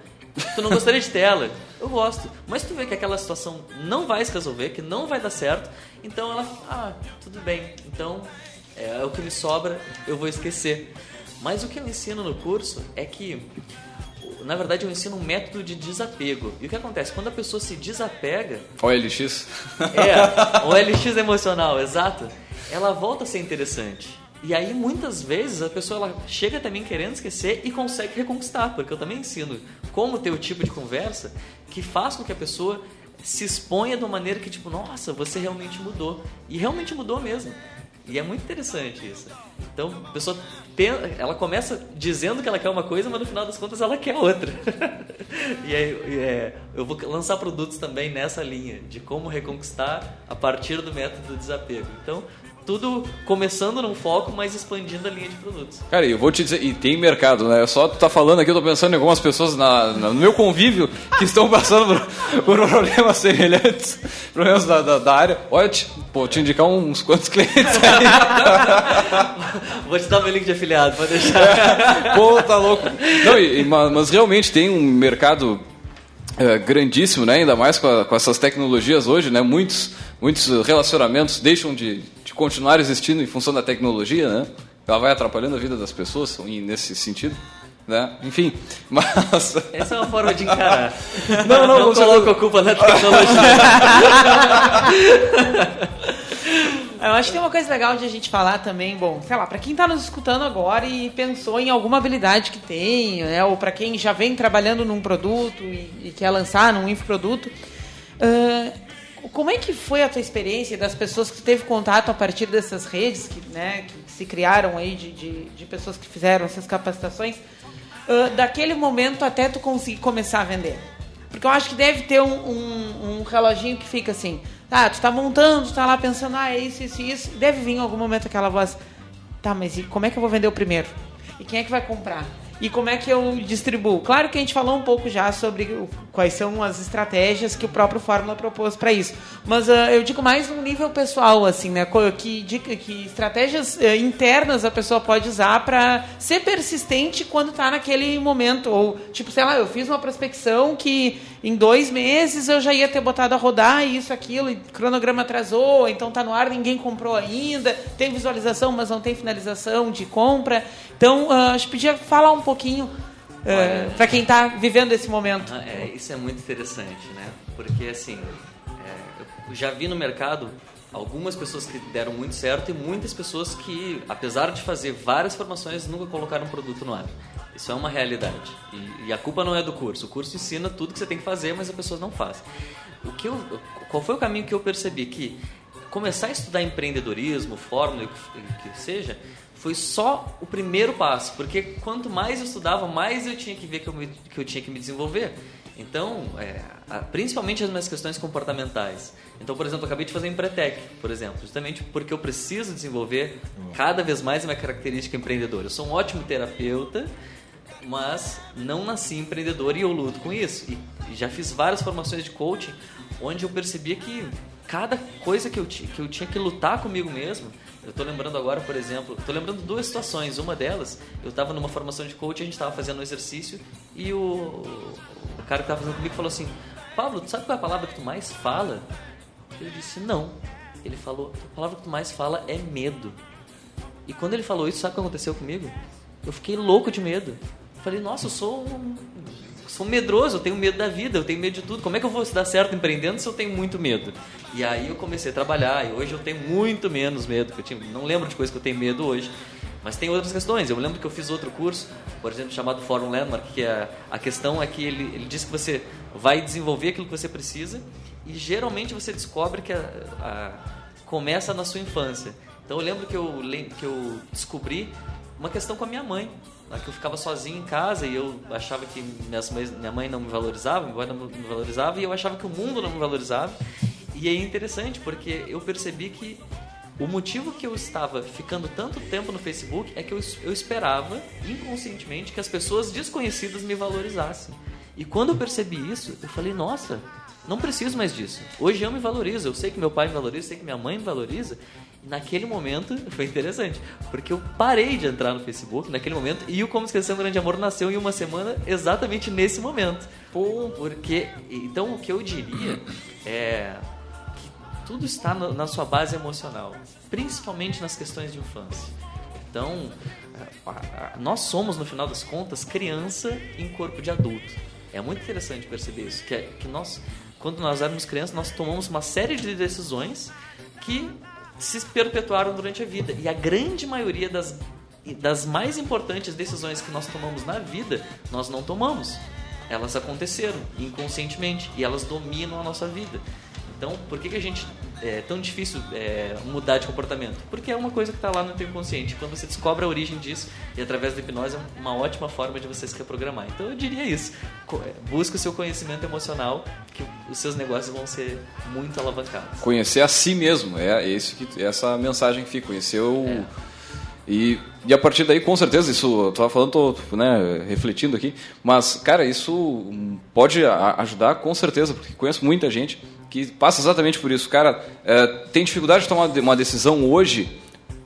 Tu não gostaria de ter ela? Eu gosto. Mas tu vê que aquela situação não vai se resolver, que não vai dar certo, então ela, ah, tudo bem. Então é, é o que me sobra, eu vou esquecer. Mas o que eu ensino no curso é que na verdade eu ensino um método de desapego. E o que acontece? Quando a pessoa se desapega. OLX? É, OLX emocional, exato. Ela volta a ser interessante. E aí, muitas vezes, a pessoa ela chega também querendo esquecer e consegue reconquistar, porque eu também ensino como ter o tipo de conversa que faz com que a pessoa se exponha de uma maneira que, tipo, nossa, você realmente mudou. E realmente mudou mesmo. E é muito interessante isso. Então, a pessoa ela começa dizendo que ela quer uma coisa, mas no final das contas ela quer outra. <laughs> e aí, é, eu vou lançar produtos também nessa linha, de como reconquistar a partir do método do desapego. Então, tudo começando num foco, mas expandindo a linha de produtos. Cara, eu vou te dizer, e tem mercado, né? Só tu tá falando aqui, eu tô pensando em algumas pessoas na, na no meu convívio que estão <laughs> passando por, por problemas semelhantes, <laughs> problemas da, da, da, área. Olha, te, pô, te indicar uns quantos <laughs> clientes aí. vou te dar meu link de afiliado, pode deixar. É, pô, tá louco. Não, e, mas realmente tem um mercado é, grandíssimo, né? Ainda mais com, a, com essas tecnologias hoje, né? Muitos, muitos relacionamentos deixam de continuar existindo em função da tecnologia, né? Ela vai atrapalhando a vida das pessoas nesse sentido. Né? Enfim, <laughs> mas... Essa é uma forma de encarar. Não, não, não coloco a culpa na tecnologia. <laughs> Eu acho que tem uma coisa legal de a gente falar também, bom, sei lá, para quem está nos escutando agora e pensou em alguma habilidade que tem, né, ou para quem já vem trabalhando num produto e, e quer lançar num infoproduto, uh, como é que foi a tua experiência das pessoas que teve contato a partir dessas redes que, né, que se criaram aí de, de, de pessoas que fizeram essas capacitações, uh, daquele momento até tu conseguir começar a vender? Porque eu acho que deve ter um, um, um reloginho que fica assim, ah, tu tá montando, tu tá lá pensando, ah, é isso, isso, isso. Deve vir em algum momento aquela voz, tá, mas e como é que eu vou vender o primeiro? e quem é que vai comprar? E como é que eu distribuo? Claro que a gente falou um pouco já sobre quais são as estratégias que o próprio Fórmula propôs para isso. Mas uh, eu digo mais no nível pessoal, assim, né? Que, que estratégias uh, internas a pessoa pode usar para ser persistente quando está naquele momento. Ou, tipo, sei lá, eu fiz uma prospecção que em dois meses eu já ia ter botado a rodar isso, aquilo, e o cronograma atrasou, então está no ar, ninguém comprou ainda, tem visualização, mas não tem finalização de compra. Então, uh, acho que podia falar um pouquinho uh, para quem está vivendo esse momento. Ah, é, isso é muito interessante, né? Porque, assim, é, eu já vi no mercado algumas pessoas que deram muito certo e muitas pessoas que, apesar de fazer várias formações, nunca colocaram um produto no ar. Isso é uma realidade. E, e, a culpa não é do curso. O curso ensina tudo que você tem que fazer, mas as pessoas não fazem. O que eu, qual foi o caminho que eu percebi? Que começar a estudar empreendedorismo, fórmula, o que, que seja, foi só o primeiro passo, porque quanto mais eu estudava, mais eu tinha que ver que eu, me, que eu tinha que me desenvolver. Então, é, principalmente as minhas questões comportamentais. Então, por exemplo, eu acabei de fazer Empretec, por exemplo, justamente porque eu preciso desenvolver cada vez mais a minha característica empreendedora. Eu sou um ótimo terapeuta, mas não nasci empreendedor e eu luto com isso. E já fiz várias formações de coaching onde eu percebia que cada coisa que eu, que eu tinha que lutar comigo mesmo eu estou lembrando agora, por exemplo, estou lembrando duas situações. Uma delas, eu estava numa formação de coach, a gente estava fazendo um exercício e o, o cara que estava fazendo comigo falou assim: Pablo, tu sabe qual é a palavra que tu mais fala? Eu disse: Não. Ele falou: A palavra que tu mais fala é medo. E quando ele falou isso, sabe o que aconteceu comigo? Eu fiquei louco de medo. Falei: Nossa, eu sou um sou medroso, eu tenho medo da vida, eu tenho medo de tudo. Como é que eu vou dar certo empreendendo se eu tenho muito medo? E aí eu comecei a trabalhar e hoje eu tenho muito menos medo. Que eu tinha, não lembro de coisas que eu tenho medo hoje. Mas tem outras questões. Eu lembro que eu fiz outro curso, por exemplo, chamado Fórum Landmark, que é, a questão é que ele, ele diz que você vai desenvolver aquilo que você precisa e geralmente você descobre que a, a, começa na sua infância. Então eu lembro que eu, que eu descobri uma questão com a minha mãe que eu ficava sozinho em casa e eu achava que minhas minha mãe não me valorizava, minha avó não me valorizava e eu achava que o mundo não me valorizava. E é interessante porque eu percebi que o motivo que eu estava ficando tanto tempo no Facebook é que eu, eu esperava, inconscientemente, que as pessoas desconhecidas me valorizassem. E quando eu percebi isso, eu falei, nossa, não preciso mais disso. Hoje eu me valorizo, eu sei que meu pai me valoriza, eu sei que minha mãe me valoriza, naquele momento foi interessante, porque eu parei de entrar no Facebook naquele momento e o Como Esquecer um Grande Amor nasceu em uma semana exatamente nesse momento. Pô, porque então o que eu diria é que tudo está no, na sua base emocional, principalmente nas questões de infância. Então, nós somos no final das contas criança em corpo de adulto. É muito interessante perceber isso, que, é, que nós quando nós éramos crianças, nós tomamos uma série de decisões que se perpetuaram durante a vida. E a grande maioria das, das mais importantes decisões que nós tomamos na vida, nós não tomamos. Elas aconteceram inconscientemente e elas dominam a nossa vida. Então, por que, que a gente é tão difícil é, mudar de comportamento? Porque é uma coisa que está lá no teu inconsciente. Quando você descobre a origem disso e através da hipnose é uma ótima forma de você se reprogramar. Então, eu diria isso: é, busque o seu conhecimento emocional, que os seus negócios vão ser muito alavancados. Conhecer a si mesmo é esse que essa mensagem que fica. Conhecer o é. E, e a partir daí, com certeza, isso, eu estava falando, tô, né, refletindo aqui, mas, cara, isso pode ajudar com certeza, porque conheço muita gente que passa exatamente por isso. Cara, é, tem dificuldade de tomar uma decisão hoje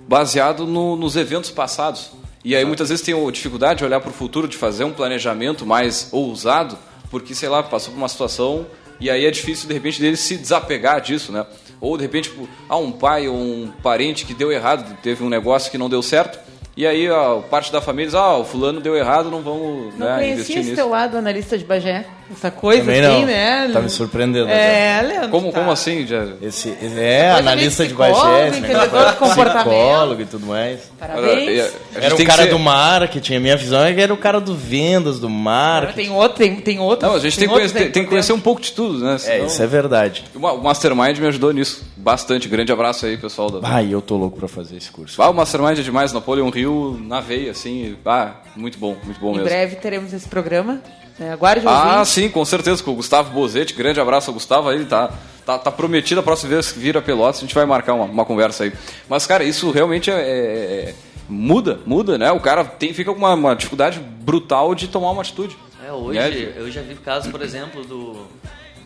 baseado no, nos eventos passados. E aí muitas vezes tem dificuldade de olhar para o futuro, de fazer um planejamento mais ousado, porque, sei lá, passou por uma situação e aí é difícil, de repente, dele se desapegar disso, né? Ou, de repente, tipo, ah, um pai ou um parente que deu errado, teve um negócio que não deu certo, e aí a parte da família diz, ah, o fulano deu errado, não vamos não né, investir nisso. Não esse teu lado analista de Bagé? Essa coisa Também assim, não. né? Tá me surpreendendo. É, Leandro. Como, tá. como assim? Já... Esse, é, analista de Bagé, entendedor de comportamento. psicólogo e tudo mais. Parabéns. Era um cara ser... do marketing, a minha visão é que era o cara do vendas, do marketing. Tem outro, tem, tem outro. Não, a gente tem, tem, conhecer, tem que conhecer um pouco de tudo, né? Senão... É, isso é verdade. O Mastermind me ajudou nisso bastante. Grande abraço aí, pessoal. Da... Ai, eu tô louco pra fazer esse curso. Ah, o Mastermind é demais, Napoleão Rio na veia, assim. Ah, muito bom, muito bom em mesmo. Em breve teremos esse programa. É, aguarde Ah, sim, com certeza, com o Gustavo Bozetti. Grande abraço ao Gustavo, ele tá, tá, tá prometido a próxima vez que vira Pelotas, a gente vai marcar uma, uma conversa aí. Mas, cara, isso realmente é, é, muda, muda, né? O cara tem, fica com uma, uma dificuldade brutal de tomar uma atitude. É, hoje né? eu já vi casos, por exemplo, do,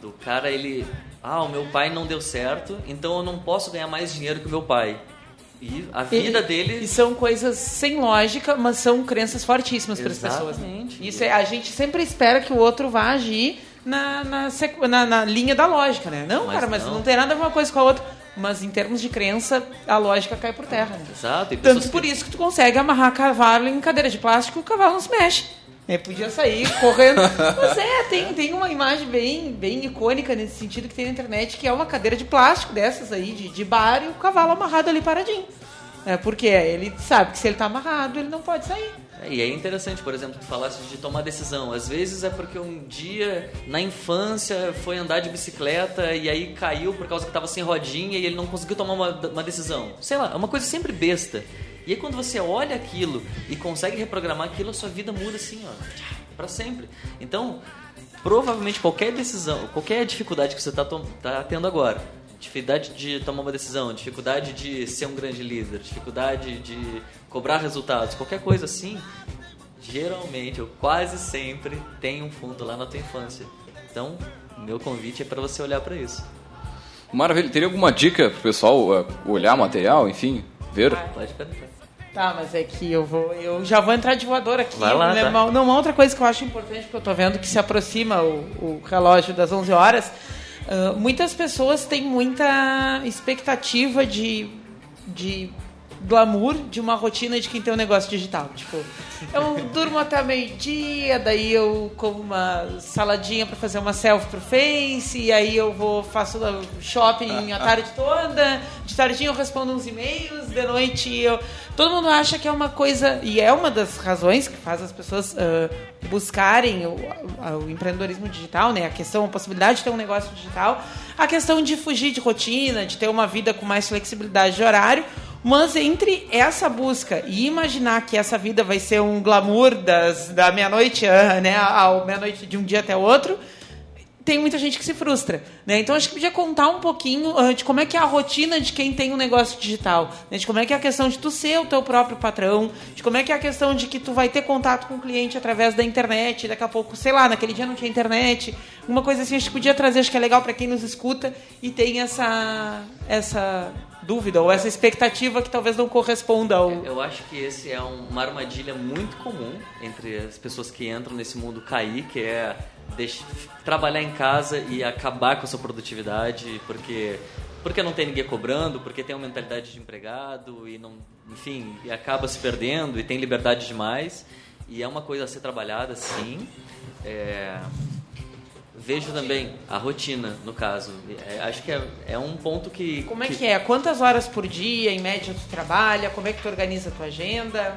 do cara, ele. Ah, o meu pai não deu certo, então eu não posso ganhar mais dinheiro que o meu pai. E a vida e, dele. E são coisas sem lógica, mas são crenças fortíssimas para as pessoas. Isso é, a gente sempre espera que o outro vá agir na, na, na, na linha da lógica, né? Não, mas cara, mas não. não tem nada a ver uma coisa com a outra. Mas em termos de crença, a lógica cai por terra. Né? Exato. Tanto por que... isso que tu consegue amarrar cavalo em cadeira de plástico e o cavalo não se mexe. É, podia sair correndo. <laughs> Mas é, tem, tem uma imagem bem, bem icônica nesse sentido que tem na internet, que é uma cadeira de plástico dessas aí, de, de bar, e o cavalo amarrado ali paradinho. É, porque ele sabe que se ele está amarrado, ele não pode sair. É, e é interessante, por exemplo, tu falasse de tomar decisão. Às vezes é porque um dia, na infância, foi andar de bicicleta e aí caiu por causa que estava sem rodinha e ele não conseguiu tomar uma, uma decisão. Sei lá, é uma coisa sempre besta. E aí quando você olha aquilo e consegue reprogramar aquilo, a sua vida muda assim, ó, para sempre. Então, provavelmente qualquer decisão, qualquer dificuldade que você está tá tendo agora, dificuldade de tomar uma decisão, dificuldade de ser um grande líder, dificuldade de cobrar resultados, qualquer coisa assim, geralmente, ou quase sempre, tem um fundo lá na tua infância. Então, meu convite é para você olhar para isso. Maravilha. Teria alguma dica pro pessoal uh, olhar material, enfim, Ah, pode. Tá, mas é que eu vou. Eu já vou entrar de voador aqui. Vai lá, né? tá. Não, uma outra coisa que eu acho importante, que eu tô vendo que se aproxima o, o relógio das 11 horas. Uh, muitas pessoas têm muita expectativa de, de glamour de uma rotina de quem tem um negócio digital. Tipo, eu durmo até meio-dia, daí eu como uma saladinha para fazer uma selfie pro Face, e aí eu vou, faço shopping a tarde toda, de tardinha eu respondo uns e-mails, de noite eu. Todo mundo acha que é uma coisa, e é uma das razões que faz as pessoas uh, buscarem o, o, empreendedorismo digital, né? A questão, a possibilidade de ter um negócio digital, a questão de fugir de rotina, de ter uma vida com mais flexibilidade de horário mas entre essa busca e imaginar que essa vida vai ser um glamour das, da meia-noite, ah, <laughs> né, ao meia-noite de um dia até o outro, tem muita gente que se frustra. Né? Então, acho que podia contar um pouquinho uh, de como é que é a rotina de quem tem um negócio digital. Né? De como é que é a questão de tu ser o teu próprio patrão, de como é que é a questão de que tu vai ter contato com o cliente através da internet, daqui a pouco, sei lá, naquele dia não tinha internet. Uma coisa assim, acho que podia trazer, acho que é legal para quem nos escuta e tem essa, essa dúvida ou essa expectativa que talvez não corresponda ao. Eu acho que esse é uma armadilha muito comum entre as pessoas que entram nesse mundo cair, que é deixar, trabalhar em casa e acabar com a sua produtividade, porque porque não tem ninguém cobrando, porque tem uma mentalidade de empregado e não, enfim, e acaba se perdendo e tem liberdade demais. E é uma coisa a ser trabalhada, sim. É, Vejo também a rotina, no caso. É, acho que é, é, um ponto que. Como é que... que é? Quantas horas por dia, em média, tu trabalha? Como é que tu organiza a tua agenda?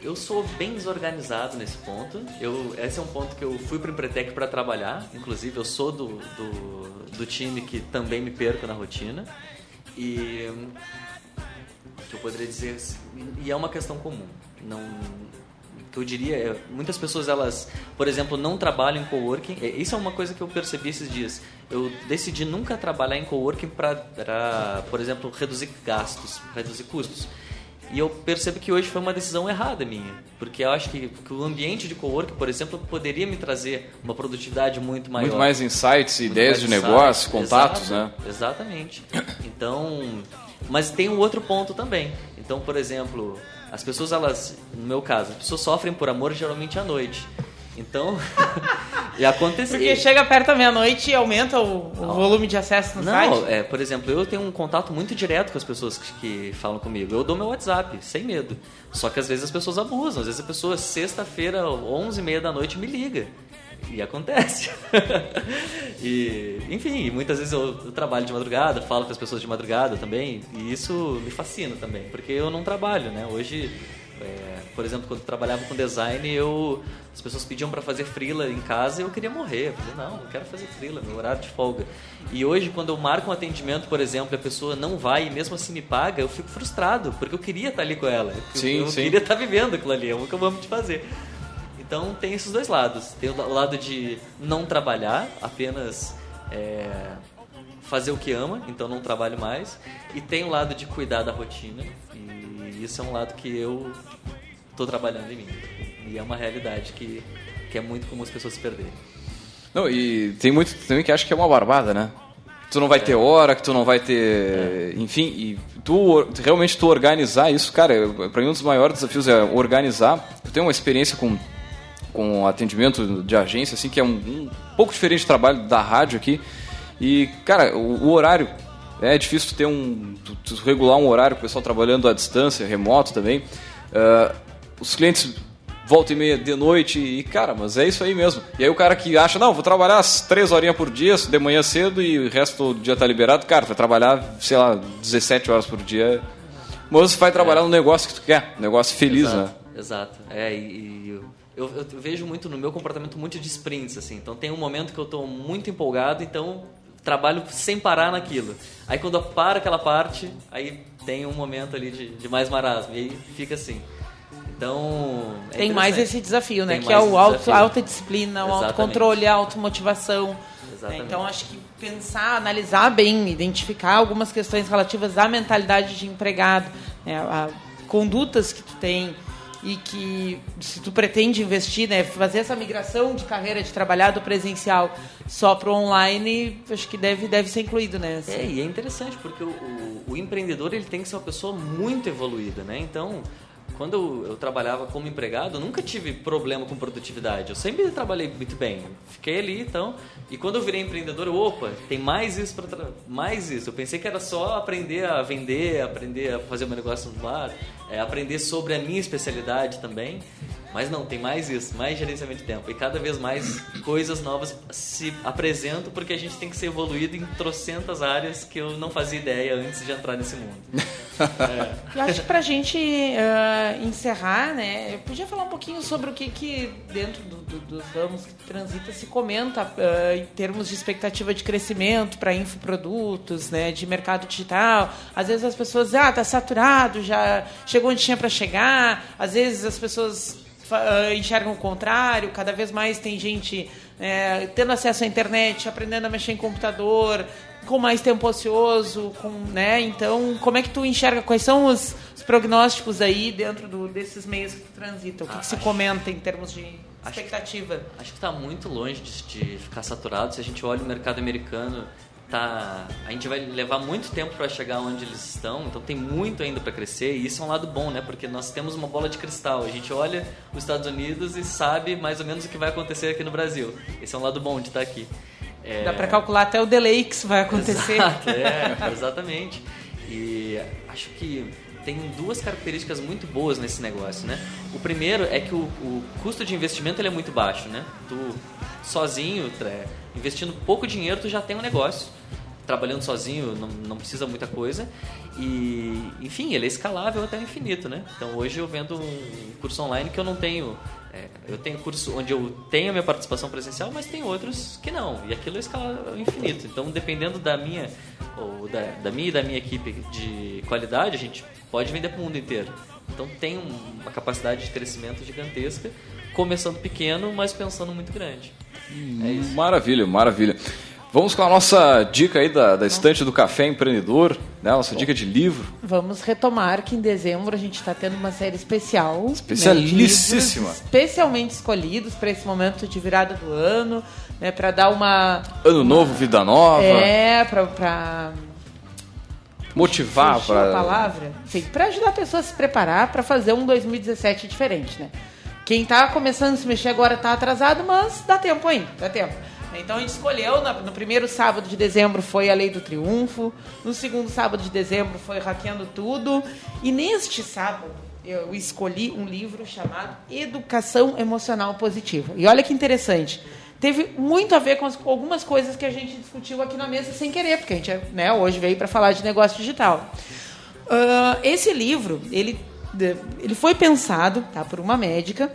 Eu sou bem desorganizado nesse ponto. Eu, esse é um ponto que eu fui para o Empretec para trabalhar. Inclusive, eu sou do, do, do, time que também me perco na rotina. E. que eu poderia dizer. E é uma questão comum. Não, que eu diria, é, muitas pessoas elas, por exemplo, não trabalham em coworking. É, isso é uma coisa que eu percebi esses dias. Eu decidi nunca trabalhar em coworking para, por exemplo, reduzir gastos, reduzir custos. E eu percebo que hoje foi uma decisão errada minha, porque eu acho que, que o ambiente de coworking, por exemplo, poderia me trazer uma produtividade muito maior. Muito mais insights, muito ideias de insights, negócio, contatos, né? Exatamente. Então, mas tem um outro ponto também. Então, por exemplo, as pessoas, elas, no meu caso, as pessoas sofrem por amor geralmente à noite. Então, <laughs> e aconteceu. Porque chega perto da meia-noite e aumenta o, o volume de acesso no não, site? Não, é, por exemplo, eu tenho um contato muito direto com as pessoas que, que, falam comigo. Eu dou meu WhatsApp, sem medo. Só que às vezes as pessoas abusam. Às vezes a pessoa, sexta-feira, 11h30 da noite, me liga. E acontece. <laughs> e, enfim, muitas vezes eu, eu, trabalho de madrugada, falo com as pessoas de madrugada também, e isso me fascina também, porque eu não trabalho, né? Hoje, é, por exemplo, quando eu trabalhava com design, eu, as pessoas pediam para fazer frila em casa e eu queria morrer. Eu falei, não, não quero fazer frila, meu horário de folga. E hoje, quando eu marco um atendimento, por exemplo, e a pessoa não vai e mesmo assim me paga, eu fico frustrado, porque eu queria estar ali com ela. Sim, eu, eu sim. queria estar vivendo aquilo ali, é o que eu amo de fazer. Então tem esses dois lados. Tem o lado de não trabalhar, apenas é, fazer o que ama, então não trabalho mais. E tem o lado de cuidar da rotina. E isso é um lado que eu estou trabalhando em mim. E é uma realidade que, que é muito comum as pessoas se perderem. Não, e tem muito também que acha que é uma barbada, né? Tu não vai é. ter hora, que tu não vai ter. É. Enfim, e tu realmente tu organizar isso, cara, para mim um dos maiores desafios é organizar. Tu tem uma experiência com com atendimento de agência, assim, que é um, um pouco diferente do trabalho da rádio aqui. E, cara, o, o horário é difícil ter um. Tu, tu regular um horário, o pessoal trabalhando à distância, remoto também. Uh, os clientes volta e meia de noite e, cara, mas é isso aí mesmo. E aí o cara que acha, não, vou trabalhar as três horinhas por dia, de manhã cedo e o resto do dia tá liberado, cara, vai trabalhar, sei lá, 17 horas por dia. Mas você vai trabalhar é. no negócio que tu quer, negócio feliz, exato, né? Exato. É, e, eu, eu, vejo muito no meu comportamento muito de sprints, assim. Então tem um momento que eu estou muito empolgado, então trabalho sem parar naquilo. Aí quando eu paro aquela parte, aí tem um momento ali de, de mais marasmo. E aí fica assim. Então. É tem mais esse desafio, né? Tem que é o auto, alta disciplina, o autocontrole, a automotivação. Exatamente. Então acho que pensar, analisar bem, identificar algumas questões relativas à mentalidade de empregado, né? a, condutas que tu tem e que se tu pretende investir, né, fazer essa migração de carreira de trabalhar do presencial só para online, acho que deve, deve ser incluído, né? Assim. É, e é interessante porque o, o, o, empreendedor ele tem que ser uma pessoa muito evoluída, né? Então, quando eu, eu, trabalhava como empregado, eu nunca tive problema com produtividade. Eu sempre trabalhei muito bem. Fiquei ali, então. E quando eu virei empreendedor, eu, opa, tem mais isso para mais isso. Eu pensei que era só aprender a vender, aprender a fazer meu negócio no bar, é, aprender sobre a minha especialidade também. Mas não, tem mais isso, mais gerenciamento de tempo. E cada vez mais coisas novas se apresentam porque a gente tem que ser evoluído em trocentas áreas que eu não fazia ideia antes de entrar nesse mundo. é. <laughs> Eu acho que pra gente uh, encerrar, né, eu podia falar um pouquinho sobre o que, que dentro do, do, dos ramos que transita se comenta uh, em termos de expectativa de crescimento para infoprodutos, né, de mercado digital. Às vezes as pessoas dizem, ah, tá saturado, já chegou onde tinha para chegar. Às vezes as pessoas uh, enxergam o contrário, cada vez mais tem gente é, tendo acesso à internet, aprendendo a mexer em computador, com mais tempo ocioso, com, né? Então, como é que tu enxerga? Quais são os, os prognósticos aí dentro do, desses meios que tu transita? O que, ah, que se comenta em termos de expectativa? Acho, acho que está muito longe de, de, ficar saturado. Se a gente olha o mercado americano, tá, a gente vai levar muito tempo para chegar onde eles estão, então tem muito ainda para crescer e isso é um lado bom, né? Porque nós temos uma bola de cristal. A gente olha os Estados Unidos e sabe mais ou menos o que vai acontecer aqui no Brasil. Esse é um lado bom de estar aqui. É... Dá para calcular até o delay que isso vai acontecer. <laughs> Exato, é, <laughs> exatamente. E acho que tem duas características muito boas nesse negócio, né? O primeiro é que o, o custo de investimento ele é muito baixo, né? Tu sozinho, investindo pouco dinheiro, tu já tem um negócio trabalhando sozinho, não, não precisa muita coisa. E, enfim, ele é escalável até o infinito, né? Então hoje eu vendo um curso online que eu não tenho. É, eu tenho curso onde eu tenho a minha participação presencial, mas tem outros que não. E aquilo é escalável ao infinito. Então, dependendo da minha, ou da, da minha e da minha equipe de qualidade, a gente pode vender para o mundo inteiro. Então tem uma capacidade de crescimento gigantesca, começando pequeno, mas pensando muito grande. É maravilha, maravilha. Vamos com a nossa dica aí da, da estante do Café Empreendedor, né? Nossa dica de livro. Vamos retomar que em dezembro a gente está tendo uma série especial. Especialíssima. Né, especialmente escolhidos para esse momento de virada do ano, né? Para dar uma... Ano novo, vida nova. É, para... Motivar para a palavra, para ajudar a pessoa a se preparar para fazer um 2017 diferente, né? Quem está começando a se mexer agora está atrasado, mas dá tempo ainda, dá tempo. Então a gente escolheu, no primeiro sábado de dezembro foi a Lei do Triunfo, no segundo sábado de dezembro foi Hackeando Tudo, e neste sábado eu escolhi um livro chamado Educação Emocional Positiva. E olha que interessante, teve muito a ver com, algumas coisas que a gente discutiu aqui na mesa sem querer, porque a gente né, hoje veio para falar de negócio digital. Uh, esse livro, ele, ele foi pensado tá, por uma médica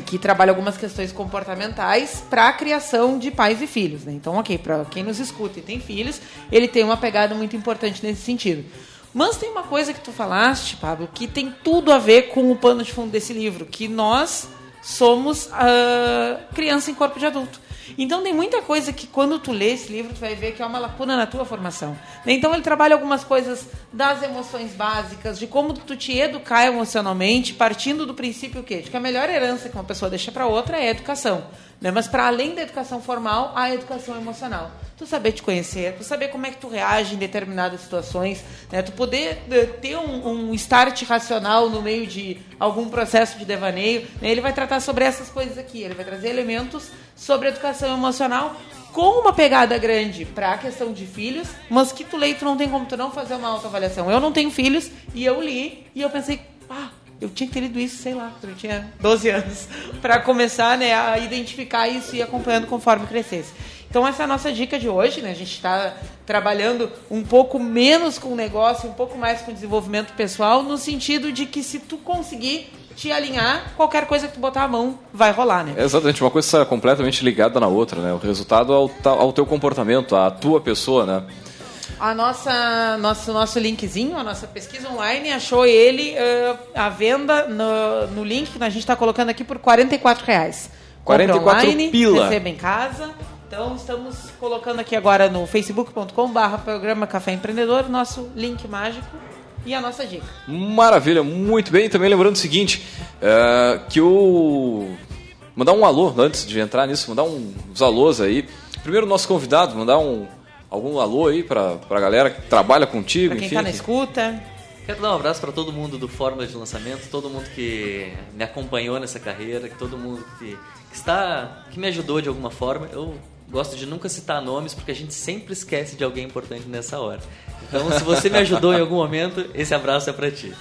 que trabalha algumas questões comportamentais para a criação de pais e filhos. Né? Então, ok, para quem nos escuta e tem filhos, ele tem uma pegada muito importante nesse sentido. Mas tem uma coisa que tu falaste, Pablo, que tem tudo a ver com o pano de fundo desse livro, que nós somos uh, criança em corpo de adulto. Então tem muita coisa que quando tu lê esse livro, tu vai ver que é uma lacuna na tua formação. Então ele trabalha algumas coisas das emoções básicas, de como tu te educar emocionalmente, partindo do princípio quê? De que a melhor herança que uma pessoa deixa para outra é a educação. Né? Mas para além da educação formal, a educação emocional. Tu saber te conhecer, tu saber como é que tu reage em determinadas situações, né? tu poder eh, ter um, um start racional no meio de algum processo de devaneio. Né? Ele vai tratar sobre essas coisas aqui. Ele vai trazer elementos sobre educação emocional com uma pegada grande para a questão de filhos, mas que tu leito não tem como tu não fazer uma autoavaliação. Eu não tenho filhos e eu li e eu pensei, ah, eu tinha que ter lido isso, sei lá, quando eu tinha 12 anos, <laughs> para começar né, a identificar isso e ir acompanhando conforme crescesse. Então essa é a nossa dica de hoje, né? A gente está trabalhando um pouco menos com o negócio, um pouco mais com desenvolvimento pessoal, no sentido de que se tu conseguir te alinhar, qualquer coisa que tu botar a mão vai rolar, né? É exatamente, uma coisa está completamente ligada na outra, né? O resultado ao, ao teu comportamento, à tua pessoa, né? A nossa, nosso, nosso linkzinho, a nossa pesquisa online, achou ele uh, à venda no, no link que a gente está colocando aqui por R$ 44,00. 44 online, pila. receba em casa. Então, estamos colocando aqui agora no facebook.com/barra programa Café Empreendedor, nosso link mágico e a nossa dica. Maravilha, muito bem. Também lembrando o seguinte, uh, que o... Mandar um alô, antes de entrar nisso, mandar um, uns alôs aí. Primeiro, nosso convidado, mandar um algum alô aí para a galera que trabalha contigo, pra quem enfim. Tá na escuta. Quero dar um abraço para todo mundo do Fórmula de Lançamento, todo mundo que me acompanhou nessa carreira, todo mundo que, que está, que me ajudou de alguma forma. Eu gosto de nunca citar nomes porque a gente sempre esquece de alguém importante nessa hora. Então, se você me ajudou em algum momento, esse abraço é para ti.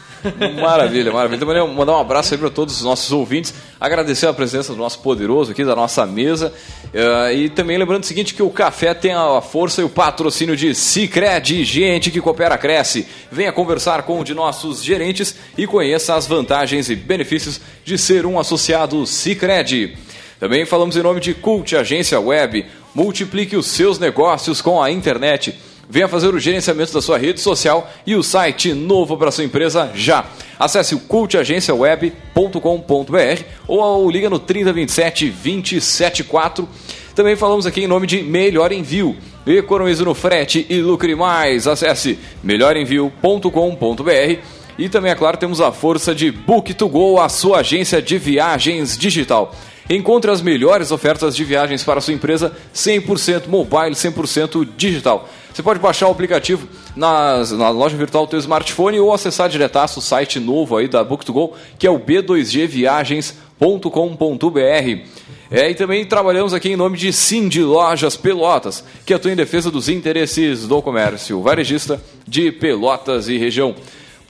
Maravilha, maravilha. Então, mandar um abraço aí para todos os nossos ouvintes, agradecer a presença do nosso poderoso aqui, da nossa mesa. Uh, e também lembrando o seguinte, que o café tem a força e o patrocínio de Cicred, gente que coopera, cresce. Venha conversar com um de nossos gerentes e conheça as vantagens e benefícios de ser um associado Cicred. Também falamos em nome de Cult Agência Web. Multiplique os seus negócios com a internet. Venha fazer o gerenciamento da sua rede social e o site novo para sua empresa já. Acesse o cultagenciaweb.com.br ou liga no 3027 274. Também falamos aqui em nome de Melhor Envio. Economize no frete e lucre mais. Acesse melhorenvio.com.br. E também, é claro, temos a força de Book2Go, a sua agência de viagens digital. Encontre as melhores ofertas de viagens para sua empresa 100% mobile, 100% digital. Você pode baixar o aplicativo nas, na loja virtual do seu smartphone ou acessar diretaço o site novo aí da Book2Go, que é o b2gviagens.com.br. É, e também trabalhamos aqui em nome de Cindy Lojas Pelotas, que atua em defesa dos interesses do comércio varejista de Pelotas e região.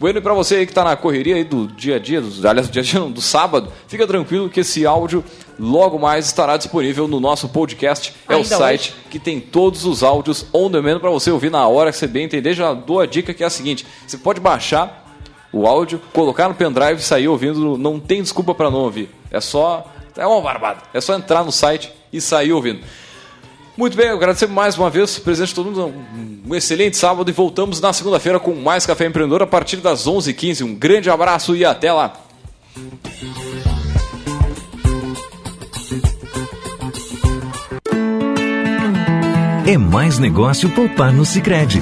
Bueno, e para você aí que está na correria aí do dia a dia, do, aliás, do dia a dia não, do sábado, fica tranquilo que esse áudio logo mais estará disponível no nosso podcast. É Ainda o site hoje? que tem todos os áudios on demand para você ouvir na hora que você bem entender. Já dou a dica que é a seguinte: você pode baixar o áudio, colocar no pendrive e sair ouvindo. Não tem desculpa para não ouvir. É só. É uma barbada. É só entrar no site e sair ouvindo. Muito bem, eu mais uma vez, presente de todo mundo. Um excelente sábado e voltamos na segunda-feira com mais Café Empreendedor a partir das 11h15. Um grande abraço e até lá. É mais negócio poupar no Sicredi.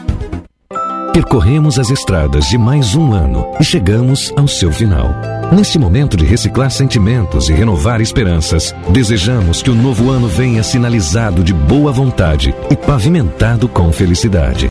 Percorremos as estradas de mais um ano e chegamos ao seu final. Neste momento de reciclar sentimentos e renovar esperanças, desejamos que o novo ano venha sinalizado de boa vontade e pavimentado com felicidade.